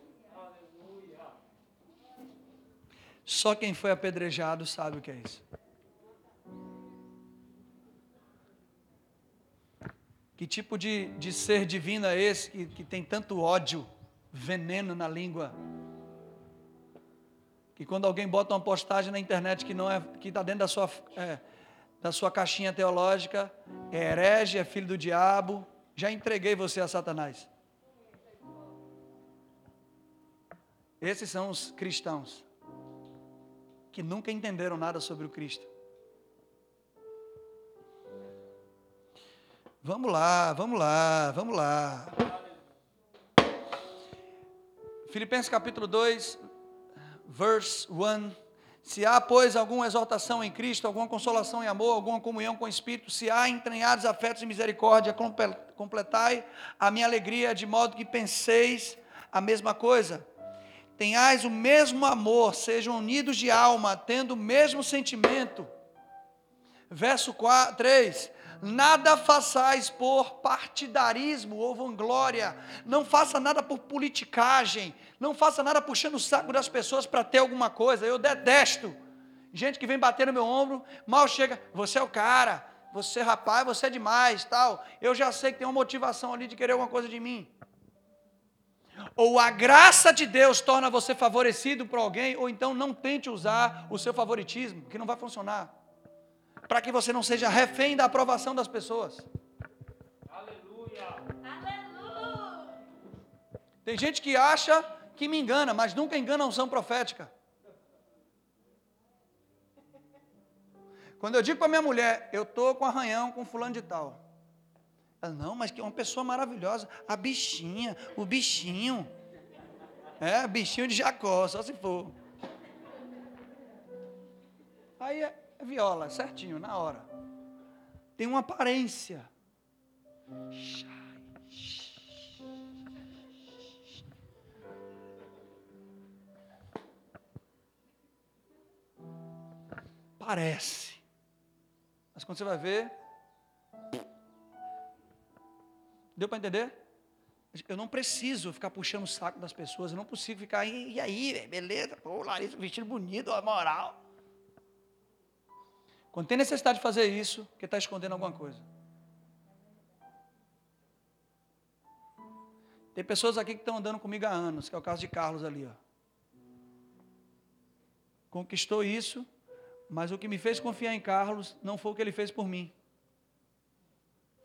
Só quem foi apedrejado sabe o que é isso. Que tipo de, de ser divino é esse que, que tem tanto ódio, veneno na língua? Que quando alguém bota uma postagem na internet que não é que está dentro da sua é, da sua caixinha teológica é herege, é filho do diabo, já entreguei você a Satanás. Esses são os cristãos que nunca entenderam nada sobre o Cristo. Vamos lá, vamos lá, vamos lá. Filipenses capítulo 2, verse 1. Se há, pois, alguma exaltação em Cristo, alguma consolação em amor, alguma comunhão com o Espírito, se há entranhados afetos de misericórdia, completai a minha alegria, de modo que penseis a mesma coisa. Tenhais o mesmo amor, sejam unidos de alma, tendo o mesmo sentimento. Verso 4, 3: Nada façais por partidarismo ou vanglória, não faça nada por politicagem, não faça nada puxando o saco das pessoas para ter alguma coisa. Eu detesto gente que vem bater no meu ombro, mal chega, você é o cara, você rapaz, você é demais, tal. Eu já sei que tem uma motivação ali de querer alguma coisa de mim. Ou a graça de Deus torna você favorecido por alguém, ou então não tente usar o seu favoritismo, que não vai funcionar para que você não seja refém da aprovação das pessoas. Aleluia. Aleluia. Tem gente que acha que me engana, mas nunca engana a unção profética. Quando eu digo para minha mulher, eu estou com arranhão com fulano de tal. Ela, não, mas que é uma pessoa maravilhosa. A bichinha, o bichinho. É, bichinho de Jacó, só se for. Aí é, viola, certinho, na hora. Tem uma aparência. Parece. Mas quando você vai ver. Deu para entender? Eu não preciso ficar puxando o saco das pessoas, eu não consigo ficar, e aí, beleza, pô, Larissa, vestido bonito, a moral. Quando tem necessidade de fazer isso, porque está escondendo alguma coisa. Tem pessoas aqui que estão andando comigo há anos, que é o caso de Carlos ali. Ó. Conquistou isso, mas o que me fez confiar em Carlos não foi o que ele fez por mim.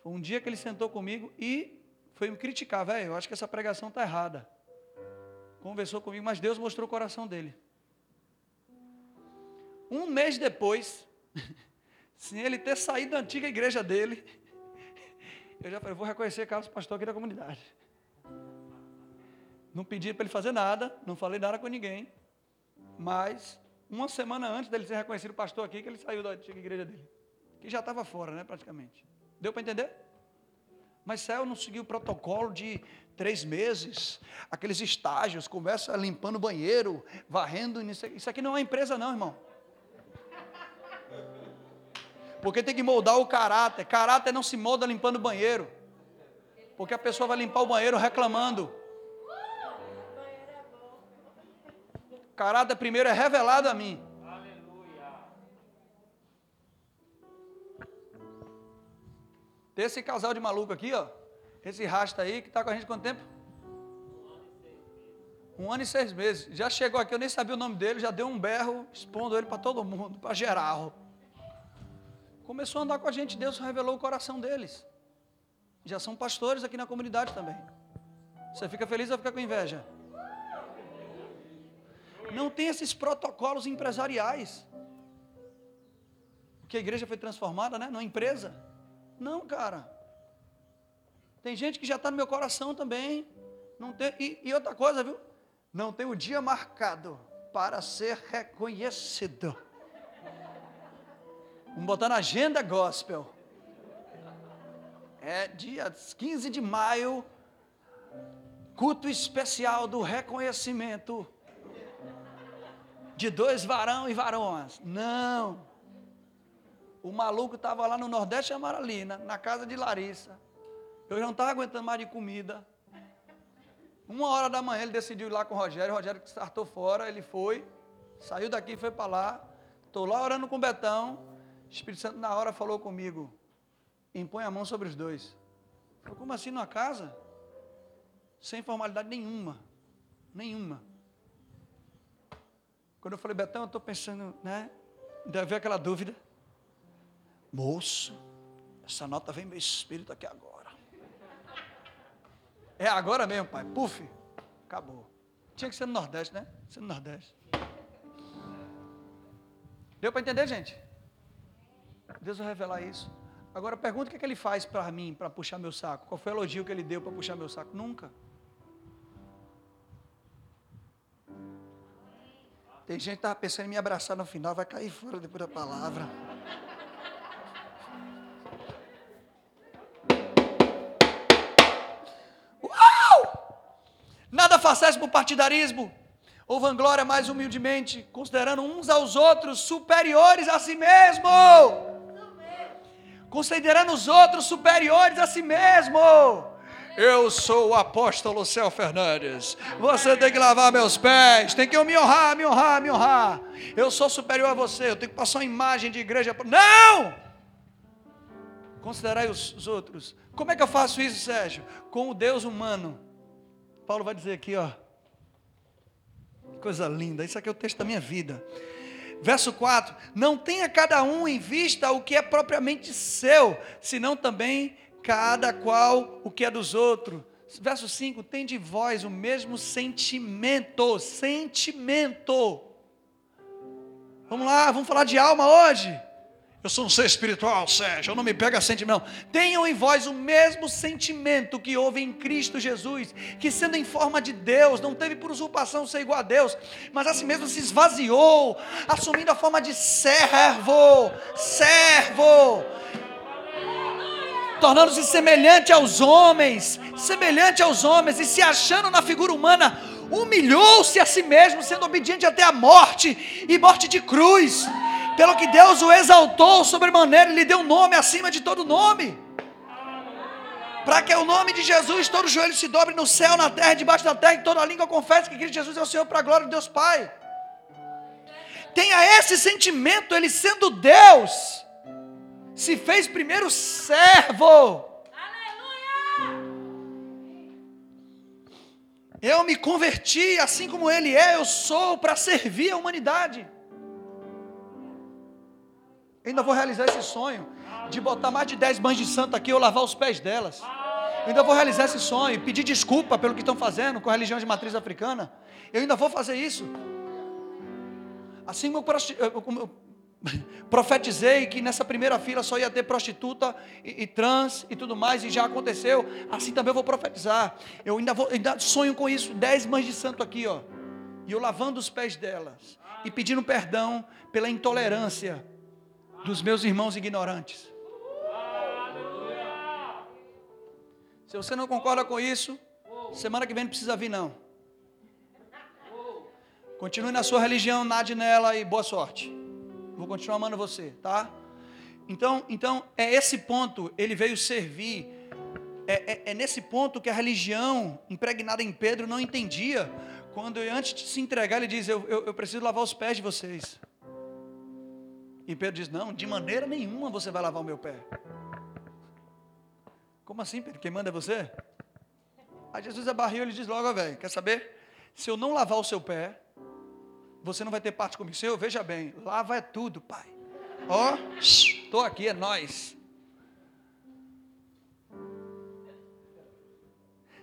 Foi um dia que ele sentou comigo e foi me criticar, velho, eu acho que essa pregação está errada. Conversou comigo, mas Deus mostrou o coração dele. Um mês depois, sem ele ter saído da antiga igreja dele, eu já falei, vou reconhecer Carlos Pastor aqui da comunidade. Não pedi para ele fazer nada, não falei nada com ninguém, mas uma semana antes dele ser reconhecido pastor aqui, que ele saiu da antiga igreja dele, que já estava fora, né, praticamente. Deu para entender? Mas Céu não seguiu o protocolo de três meses, aqueles estágios, começa limpando o banheiro, varrendo, isso aqui não é empresa não, irmão. Porque tem que moldar o caráter. Caráter não se molda limpando o banheiro. Porque a pessoa vai limpar o banheiro reclamando. Caráter primeiro é revelado a mim. Tem esse casal de maluco aqui, ó. Esse rasta aí que está com a gente quanto tempo? Um ano e seis meses. Já chegou aqui, eu nem sabia o nome dele, já deu um berro, expondo ele para todo mundo, para geral. Começou a andar com a gente, Deus revelou o coração deles. Já são pastores aqui na comunidade também. Você fica feliz ou fica com inveja? Não tem esses protocolos empresariais. Porque a igreja foi transformada, né? Numa empresa. Não, cara. Tem gente que já está no meu coração também. Não tem, e, e outra coisa, viu? Não tem o dia marcado para ser reconhecido. Vamos botar na agenda gospel. É dia 15 de maio, culto especial do reconhecimento de dois varão e varonas. Não. O maluco estava lá no Nordeste Amaralina, na casa de Larissa. Eu já não estava aguentando mais de comida. Uma hora da manhã ele decidiu ir lá com o Rogério. O Rogério startou fora, ele foi, saiu daqui e foi para lá. Estou lá orando com o Betão. O Espírito Santo na hora falou comigo, impõe a mão sobre os dois. Falei, como assim numa casa? Sem formalidade nenhuma. Nenhuma. Quando eu falei, Betão, eu estou pensando, né? Deve haver aquela dúvida. Moço, essa nota vem meu espírito aqui agora. É agora mesmo, pai. Puf, acabou. Tinha que ser no Nordeste, né? Ser no Nordeste. Deu para entender, gente? Deus vai revelar isso. Agora pergunta o que, é que ele faz para mim, para puxar meu saco. Qual foi o elogio que ele deu para puxar meu saco? Nunca. Tem gente que estava pensando em me abraçar no final, vai cair fora depois da palavra. Uau! Nada façais por partidarismo ou vanglória mais humildemente, considerando uns aos outros superiores a si mesmo. Considerando os outros superiores a si mesmo. Eu sou o apóstolo Céu Fernandes. Você tem que lavar meus pés, tem que me honrar, me honrar, me honrar. Eu sou superior a você, eu tenho que passar uma imagem de igreja. Não! Considerai os, os outros. Como é que eu faço isso, Sérgio? Com o Deus humano. Paulo vai dizer aqui, ó. Coisa linda, isso aqui é o texto da minha vida. Verso 4: Não tenha cada um em vista o que é propriamente seu, senão também cada qual o que é dos outros. Verso 5: tem de vós o mesmo sentimento, sentimento. Vamos lá, vamos falar de alma hoje. Eu sou um ser espiritual, Sérgio, eu não me pego a sentimento. Tenham em vós o mesmo sentimento que houve em Cristo Jesus, que sendo em forma de Deus, não teve por usurpação ser igual a Deus, mas assim mesmo se esvaziou, assumindo a forma de servo, servo tornando-se semelhante aos homens, semelhante aos homens, e se achando na figura humana, humilhou-se a si mesmo, sendo obediente até a morte e morte de cruz. Pelo que Deus o exaltou sobremaneira e lhe deu um nome acima de todo nome. Para que o nome de Jesus todo joelho se dobre no céu, na terra, debaixo da terra, e toda língua confesse que Cristo Jesus é o Senhor para a glória de Deus Pai. Tenha esse sentimento, ele sendo Deus se fez primeiro servo. Aleluia! Eu me converti, assim como ele é, eu sou para servir a humanidade. Eu ainda vou realizar esse sonho de botar mais de 10 mães de santo aqui ou lavar os pés delas. Eu ainda vou realizar esse sonho, pedir desculpa pelo que estão fazendo com a religião de matriz africana. Eu ainda vou fazer isso. Assim como eu, profetizei que nessa primeira fila só ia ter prostituta e, e, trans e tudo mais, e já aconteceu. Assim também eu vou profetizar. Eu ainda, vou, ainda sonho com isso. Dez mães de santo aqui, ó. E eu lavando os pés delas e pedindo perdão pela intolerância dos meus irmãos ignorantes. Se você não concorda com isso, semana que vem não precisa vir, não. Continue na sua religião, nade nela e boa sorte. Vou continuar amando você, tá? Então, então é esse ponto, ele veio servir. É, é, é, nesse ponto que a religião impregnada em Pedro não entendia. Quando antes de se entregar, ele diz: eu, eu, eu preciso lavar os pés de vocês. E Pedro diz: Não, de maneira nenhuma você vai lavar o meu pé. Como assim, Pedro? Quem manda é você? Aí Jesus abarriu e ele diz logo, velho, quer saber? Se eu não lavar o seu pé, você não vai ter parte comigo. Senhor, veja bem, lava é tudo, Pai. Ó, oh, estou aqui, é nós.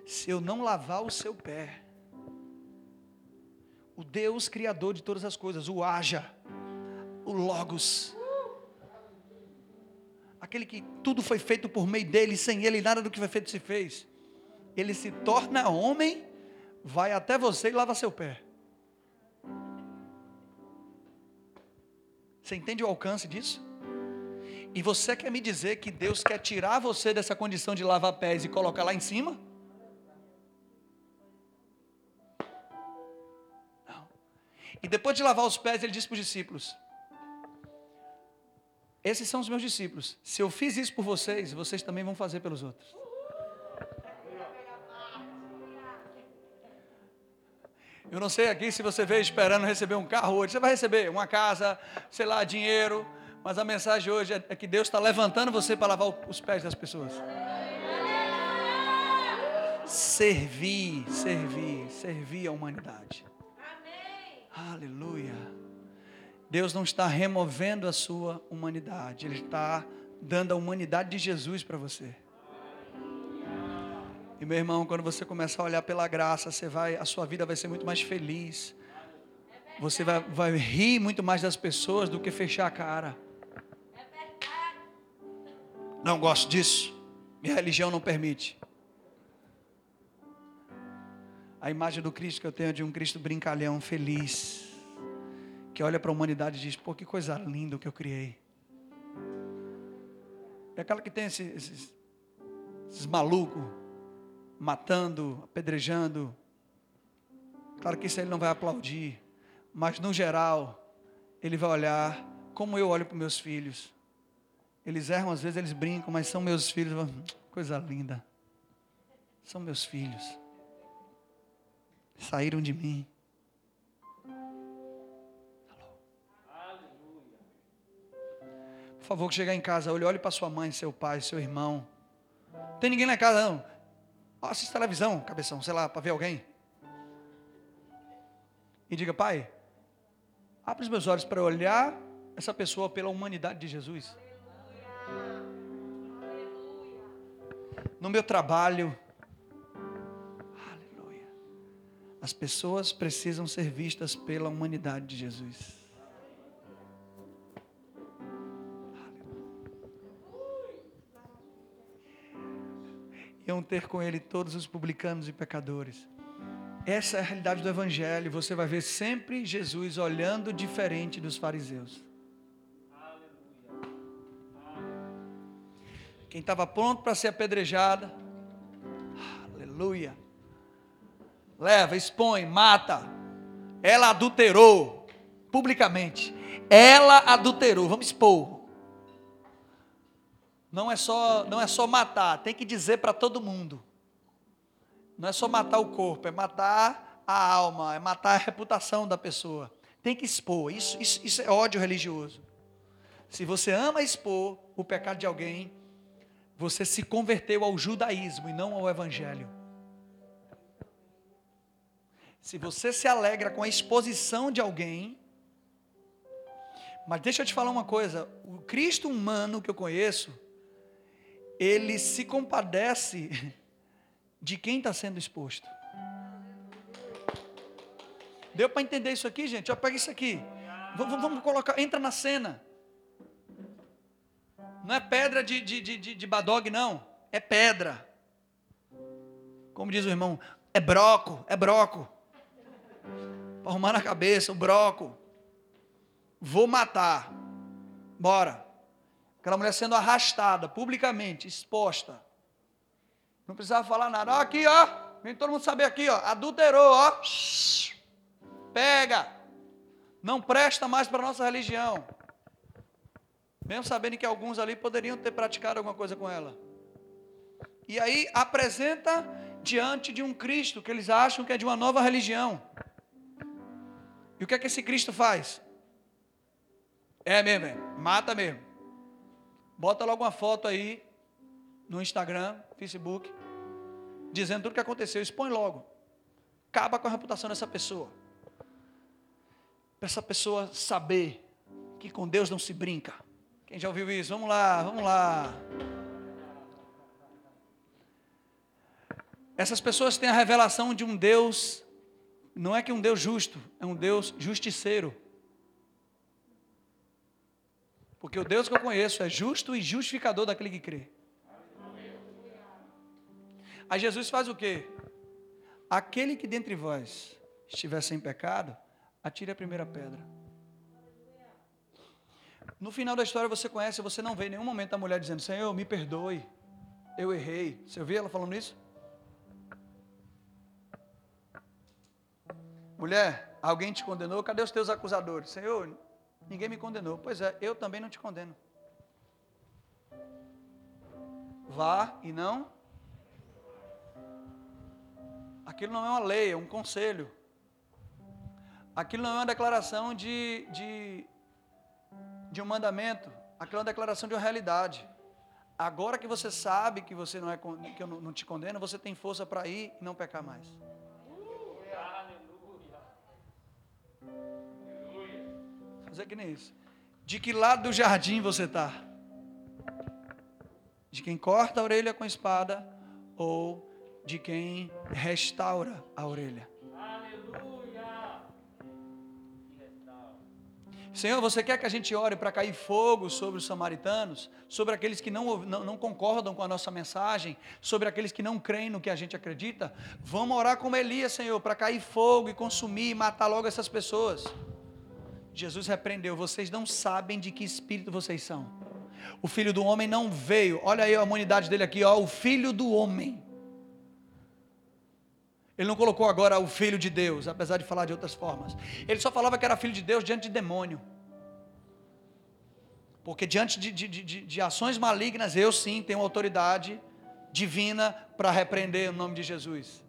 Se eu não lavar o seu pé, o Deus Criador de todas as coisas, o haja, o Logos, aquele que tudo foi feito por meio dele, sem ele nada do que foi feito se fez, ele se torna homem, vai até você e lava seu pé. Você entende o alcance disso? E você quer me dizer que Deus quer tirar você dessa condição de lavar pés e colocar lá em cima? Não. E depois de lavar os pés, ele disse para os discípulos: Esses são os meus discípulos. Se eu fiz isso por vocês, vocês também vão fazer pelos outros. Eu não sei aqui se você veio esperando receber um carro hoje. Você vai receber uma casa, sei lá, dinheiro. Mas a mensagem hoje é que Deus está levantando você para lavar os pés das pessoas. Servir, servir, servir a humanidade. Aleluia. Deus não está removendo a sua humanidade, Ele está dando a humanidade de Jesus para você. E meu irmão, quando você começar a olhar pela graça, você vai, a sua vida vai ser muito mais feliz. Você vai, vai rir muito mais das pessoas do que fechar a cara. Não gosto disso. Minha religião não permite. A imagem do Cristo que eu tenho é de um Cristo brincalhão, feliz, que olha para a humanidade e diz: pô, que coisa linda que eu criei. É aquela que tem esses, esses, esses malucos matando, apedrejando. Claro que isso ele não vai aplaudir, mas no geral, ele vai olhar como eu olho para meus filhos. Eles erram, às vezes eles brincam, mas são meus filhos. Coisa linda. São meus filhos. Saíram de mim. Favor, que chegar em casa, olhe, olhe para sua mãe, seu pai, seu irmão. Tem ninguém na casa, não. Assista televisão, cabeção, sei lá, para ver alguém. E diga, pai, abre os meus olhos para olhar essa pessoa pela humanidade de Jesus. No meu trabalho. Aleluia. As pessoas precisam ser vistas pela humanidade de Jesus. Iam ter com ele todos os publicanos e pecadores. Essa é a realidade do Evangelho. Você vai ver sempre Jesus olhando diferente dos fariseus. Quem estava pronto para ser apedrejada, aleluia. Leva, expõe, mata. Ela adulterou publicamente. Ela adulterou, vamos expor. Não é só, não é só matar, tem que dizer para todo mundo. Não é só matar o corpo, é matar a alma, é matar a reputação da pessoa. Tem que expor. Isso, isso, isso é ódio religioso. Se você ama expor o pecado de alguém, você se converteu ao judaísmo e não ao evangelho. Se você se alegra com a exposição de alguém, mas deixa eu te falar uma coisa: o Cristo humano que eu conheço, ele se compadece de quem está sendo exposto. Deu para entender isso aqui, gente? Ó, pega isso aqui. Vamos, vamos colocar, entra na cena. Não é pedra de, de, de, de badog, não. É pedra. Como diz o irmão, é broco, é broco. Para arrumar na cabeça, o broco. Vou matar. Bora. Aquela mulher sendo arrastada publicamente, exposta. Não precisava falar nada. Ó, aqui, ó. Vem todo mundo saber aqui, ó. Adulterou, ó. Pega. Não presta mais para a nossa religião. Mesmo sabendo que alguns ali poderiam ter praticado alguma coisa com ela. E aí apresenta diante de um Cristo que eles acham que é de uma nova religião. E o que é que esse Cristo faz? É mesmo, é. mata mesmo. Bota logo uma foto aí no Instagram, Facebook, dizendo tudo o que aconteceu, expõe logo. Acaba com a reputação dessa pessoa. Para essa pessoa saber que com Deus não se brinca. Quem já ouviu isso? Vamos lá, vamos lá. Essas pessoas têm a revelação de um Deus, não é que um Deus justo, é um Deus justiceiro. Porque o Deus que eu conheço é justo e justificador daquele que crê. Aí Jesus faz o quê? Aquele que dentre vós estiver sem pecado, atire a primeira pedra. No final da história você conhece, você não vê em nenhum momento a mulher dizendo: Senhor, me perdoe, eu errei. Você ouviu ela falando isso? Mulher, alguém te condenou? Cadê os teus acusadores? Senhor, ninguém me condenou. Pois é, eu também não te condeno. Vá e não. Aquilo não é uma lei, é um conselho. Aquilo não é uma declaração de, de de um mandamento, aquela é uma declaração de uma realidade. Agora que você sabe que você não é que eu não te condeno, você tem força para ir e não pecar mais. Fazer que nem isso. De que lado do jardim você está? De quem corta a orelha com a espada ou de quem restaura a orelha? Senhor, você quer que a gente ore para cair fogo sobre os samaritanos, sobre aqueles que não, não, não, concordam com a nossa mensagem, sobre aqueles que não creem no que a gente acredita? Vamos orar como Elias, Senhor, para cair fogo e consumir e matar logo essas pessoas. Jesus repreendeu: vocês não sabem de que espírito vocês são. O filho do homem não veio, olha aí a humanidade dele aqui, ó, o filho do homem. Ele não colocou agora o filho de Deus, apesar de falar de outras formas. Ele só falava que era filho de Deus diante de demônio. Porque diante de, de, de, de ações malignas, eu sim tenho autoridade divina para repreender o nome de Jesus.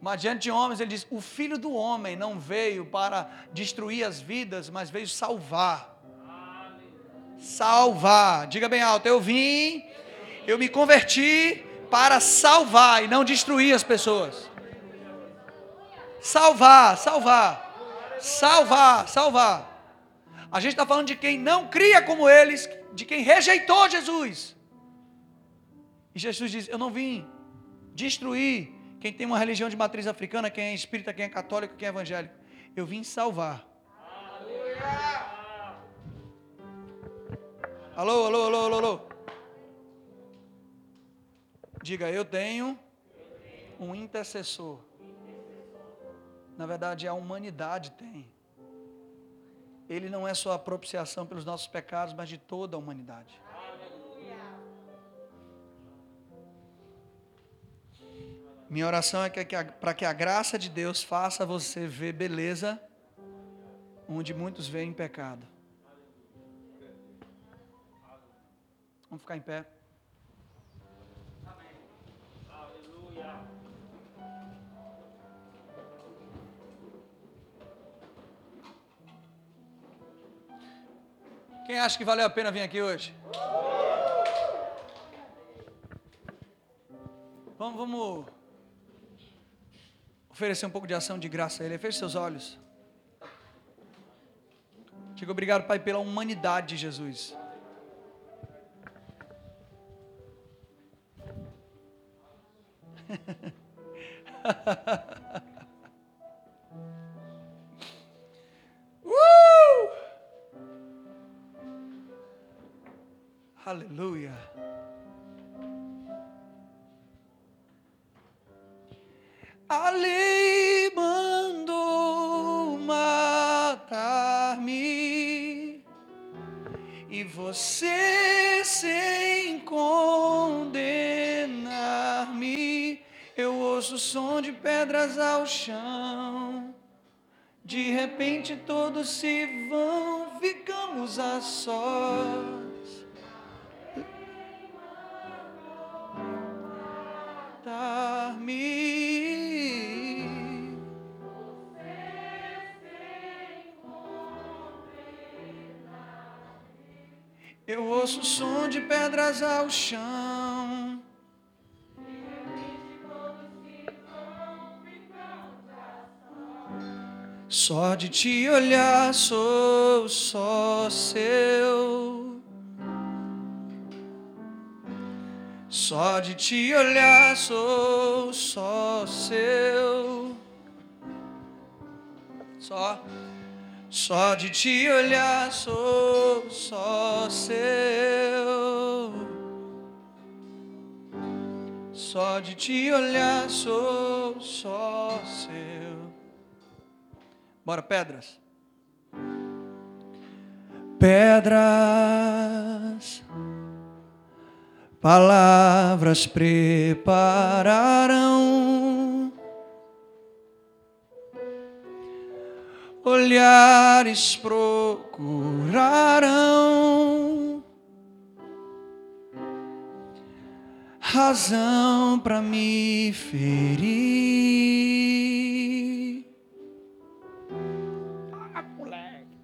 Mas diante de homens, ele diz: O filho do homem não veio para destruir as vidas, mas veio salvar. Salvar. Diga bem alto: Eu vim, eu me converti para salvar e não destruir as pessoas. Salvar, salvar, salvar, salvar. A gente está falando de quem não cria como eles, de quem rejeitou Jesus. E Jesus diz: Eu não vim destruir quem tem uma religião de matriz africana, quem é espírita, quem é católico, quem é evangélico. Eu vim salvar. Alô, alô, alô, alô, alô. Diga, eu tenho um intercessor na verdade a humanidade tem. Ele não é só a propiciação pelos nossos pecados, mas de toda a humanidade. Minha oração é para que a graça de Deus faça você ver beleza onde muitos veem pecado. Vamos ficar em pé. Quem acha que valeu a pena vir aqui hoje? Vamos, vamos oferecer um pouco de ação de graça a Ele. Feche seus olhos. Diga obrigado, Pai, pela humanidade de Jesus. Aleluia. A mandou matar-me e você sem condenar-me. Eu ouço o som de pedras ao chão. De repente todos se vão, ficamos a sós. me Eu ouço o som de pedras ao chão. Só de te olhar sou só seu. Só de te olhar sou só seu. Só, só de te olhar sou só seu. Só de te olhar sou só seu. Bora, pedras. Pedras palavras prepararão, olhares procurarão, razão para me ferir. Ah, moleque.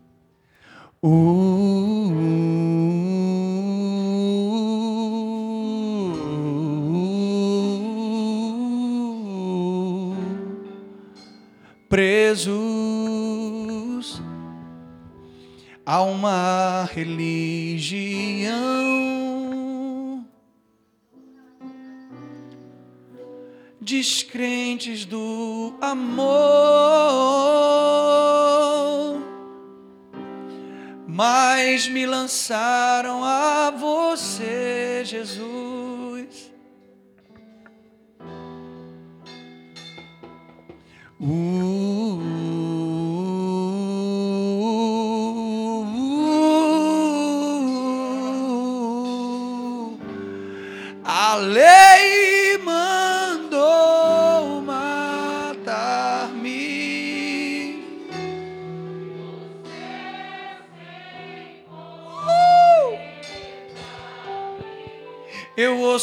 Uh, presos a uma religião, descrentes do amor, mas me lançaram a você, Jesus.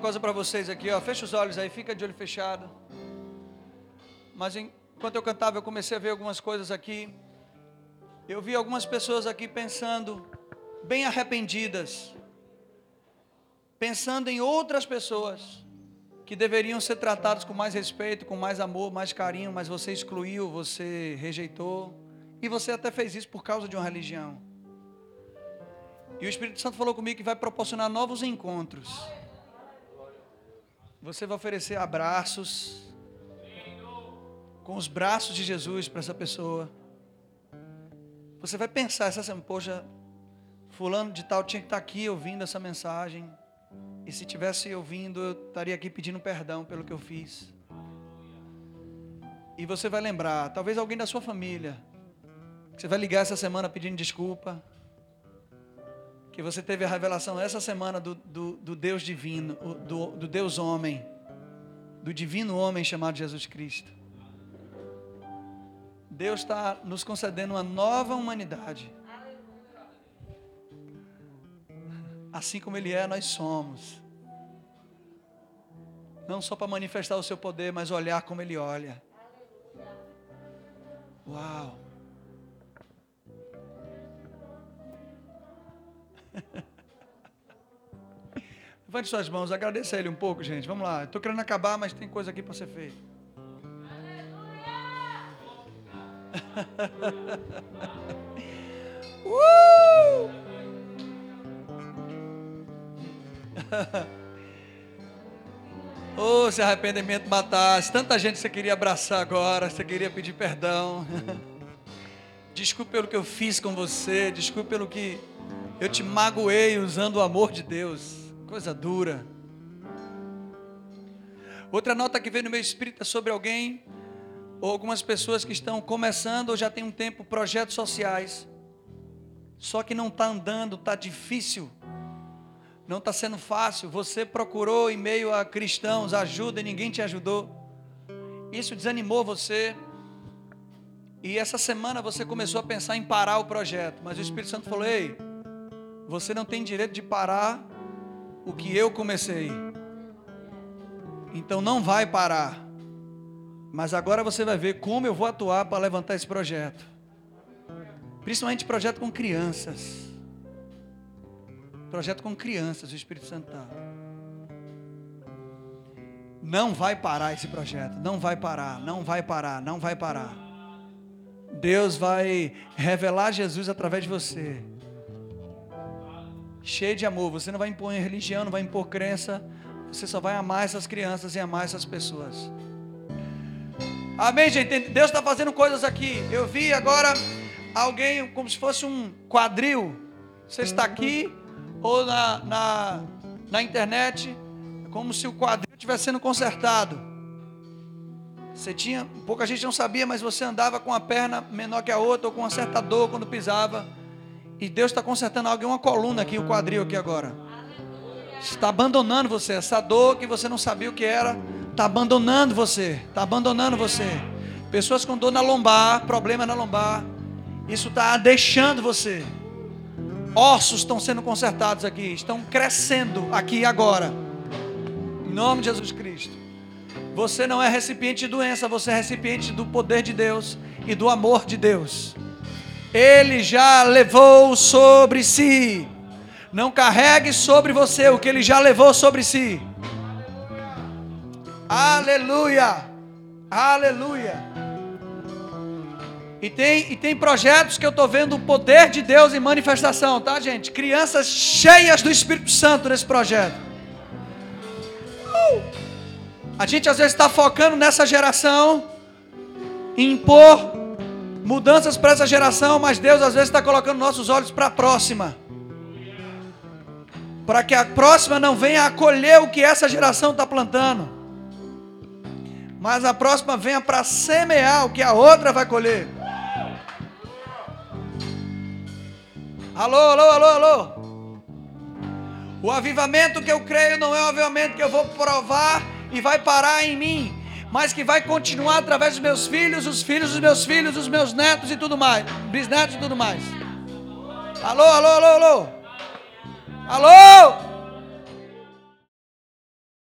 coisa para vocês aqui, ó. Fecha os olhos aí, fica de olho fechado. Mas enquanto eu cantava, eu comecei a ver algumas coisas aqui. Eu vi algumas pessoas aqui pensando, bem arrependidas, pensando em outras pessoas que deveriam ser tratadas com mais respeito, com mais amor, mais carinho, mas você excluiu, você rejeitou, e você até fez isso por causa de uma religião. E o Espírito Santo falou comigo que vai proporcionar novos encontros. Você vai oferecer abraços, com os braços de Jesus para essa pessoa. Você vai pensar essa semana, poxa, fulano de tal tinha que estar aqui ouvindo essa mensagem. E se tivesse ouvindo, eu estaria aqui pedindo perdão pelo que eu fiz. E você vai lembrar, talvez alguém da sua família, você vai ligar essa semana pedindo desculpa. Que você teve a revelação essa semana do, do, do Deus divino, do, do Deus homem, do divino homem chamado Jesus Cristo. Deus está nos concedendo uma nova humanidade. Assim como Ele é, nós somos. Não só para manifestar o seu poder, mas olhar como Ele olha. Uau! Levante suas mãos, agradeça a Ele um pouco, gente. Vamos lá. Estou querendo acabar, mas tem coisa aqui para ser feita. uh! oh, se arrependimento matasse, tanta gente você queria abraçar agora, você queria pedir perdão. Desculpe pelo que eu fiz com você, desculpe pelo que eu te magoei usando o amor de Deus. Coisa dura. Outra nota que veio no meu espírito é sobre alguém ou algumas pessoas que estão começando ou já tem um tempo projetos sociais, só que não está andando, está difícil, não está sendo fácil. Você procurou em meio a cristãos ajuda e ninguém te ajudou. Isso desanimou você. E essa semana você começou a pensar em parar o projeto, mas o Espírito Santo falou: Ei, você não tem direito de parar o que eu comecei. Então não vai parar. Mas agora você vai ver como eu vou atuar para levantar esse projeto. Principalmente projeto com crianças. Projeto com crianças, o Espírito Santo está. Não vai parar esse projeto. Não vai parar, não vai parar, não vai parar. Deus vai revelar Jesus através de você. Cheio de amor. Você não vai impor religião, não vai impor crença. Você só vai amar essas crianças e amar essas pessoas. Amém, gente? Deus está fazendo coisas aqui. Eu vi agora alguém como se fosse um quadril. Você está aqui ou na, na, na internet, como se o quadril estivesse sendo consertado. Você tinha, pouca gente não sabia, mas você andava com a perna menor que a outra, ou com uma certa dor quando pisava. E Deus está consertando alguém, uma coluna aqui, o quadril aqui agora. Está abandonando você, essa dor que você não sabia o que era Está abandonando você. Está abandonando você. Pessoas com dor na lombar, problema na lombar. Isso está deixando você. Ossos estão sendo consertados aqui. Estão crescendo aqui agora. Em nome de Jesus Cristo. Você não é recipiente de doença, você é recipiente do poder de Deus e do amor de Deus. Ele já levou sobre si. Não carregue sobre você o que ele já levou sobre si. Aleluia! Aleluia! E tem, e tem projetos que eu estou vendo o poder de Deus em manifestação, tá, gente? Crianças cheias do Espírito Santo nesse projeto. Uh! A gente às vezes está focando nessa geração, em impor mudanças para essa geração, mas Deus às vezes está colocando nossos olhos para a próxima. Para que a próxima não venha acolher o que essa geração está plantando. Mas a próxima venha para semear o que a outra vai colher. Alô, alô, alô, alô. O avivamento que eu creio não é um avivamento que eu vou provar e vai parar em mim, mas que vai continuar através dos meus filhos, os filhos dos meus filhos, os meus netos e tudo mais, bisnetos e tudo mais. Alô, alô, alô, alô. Alô!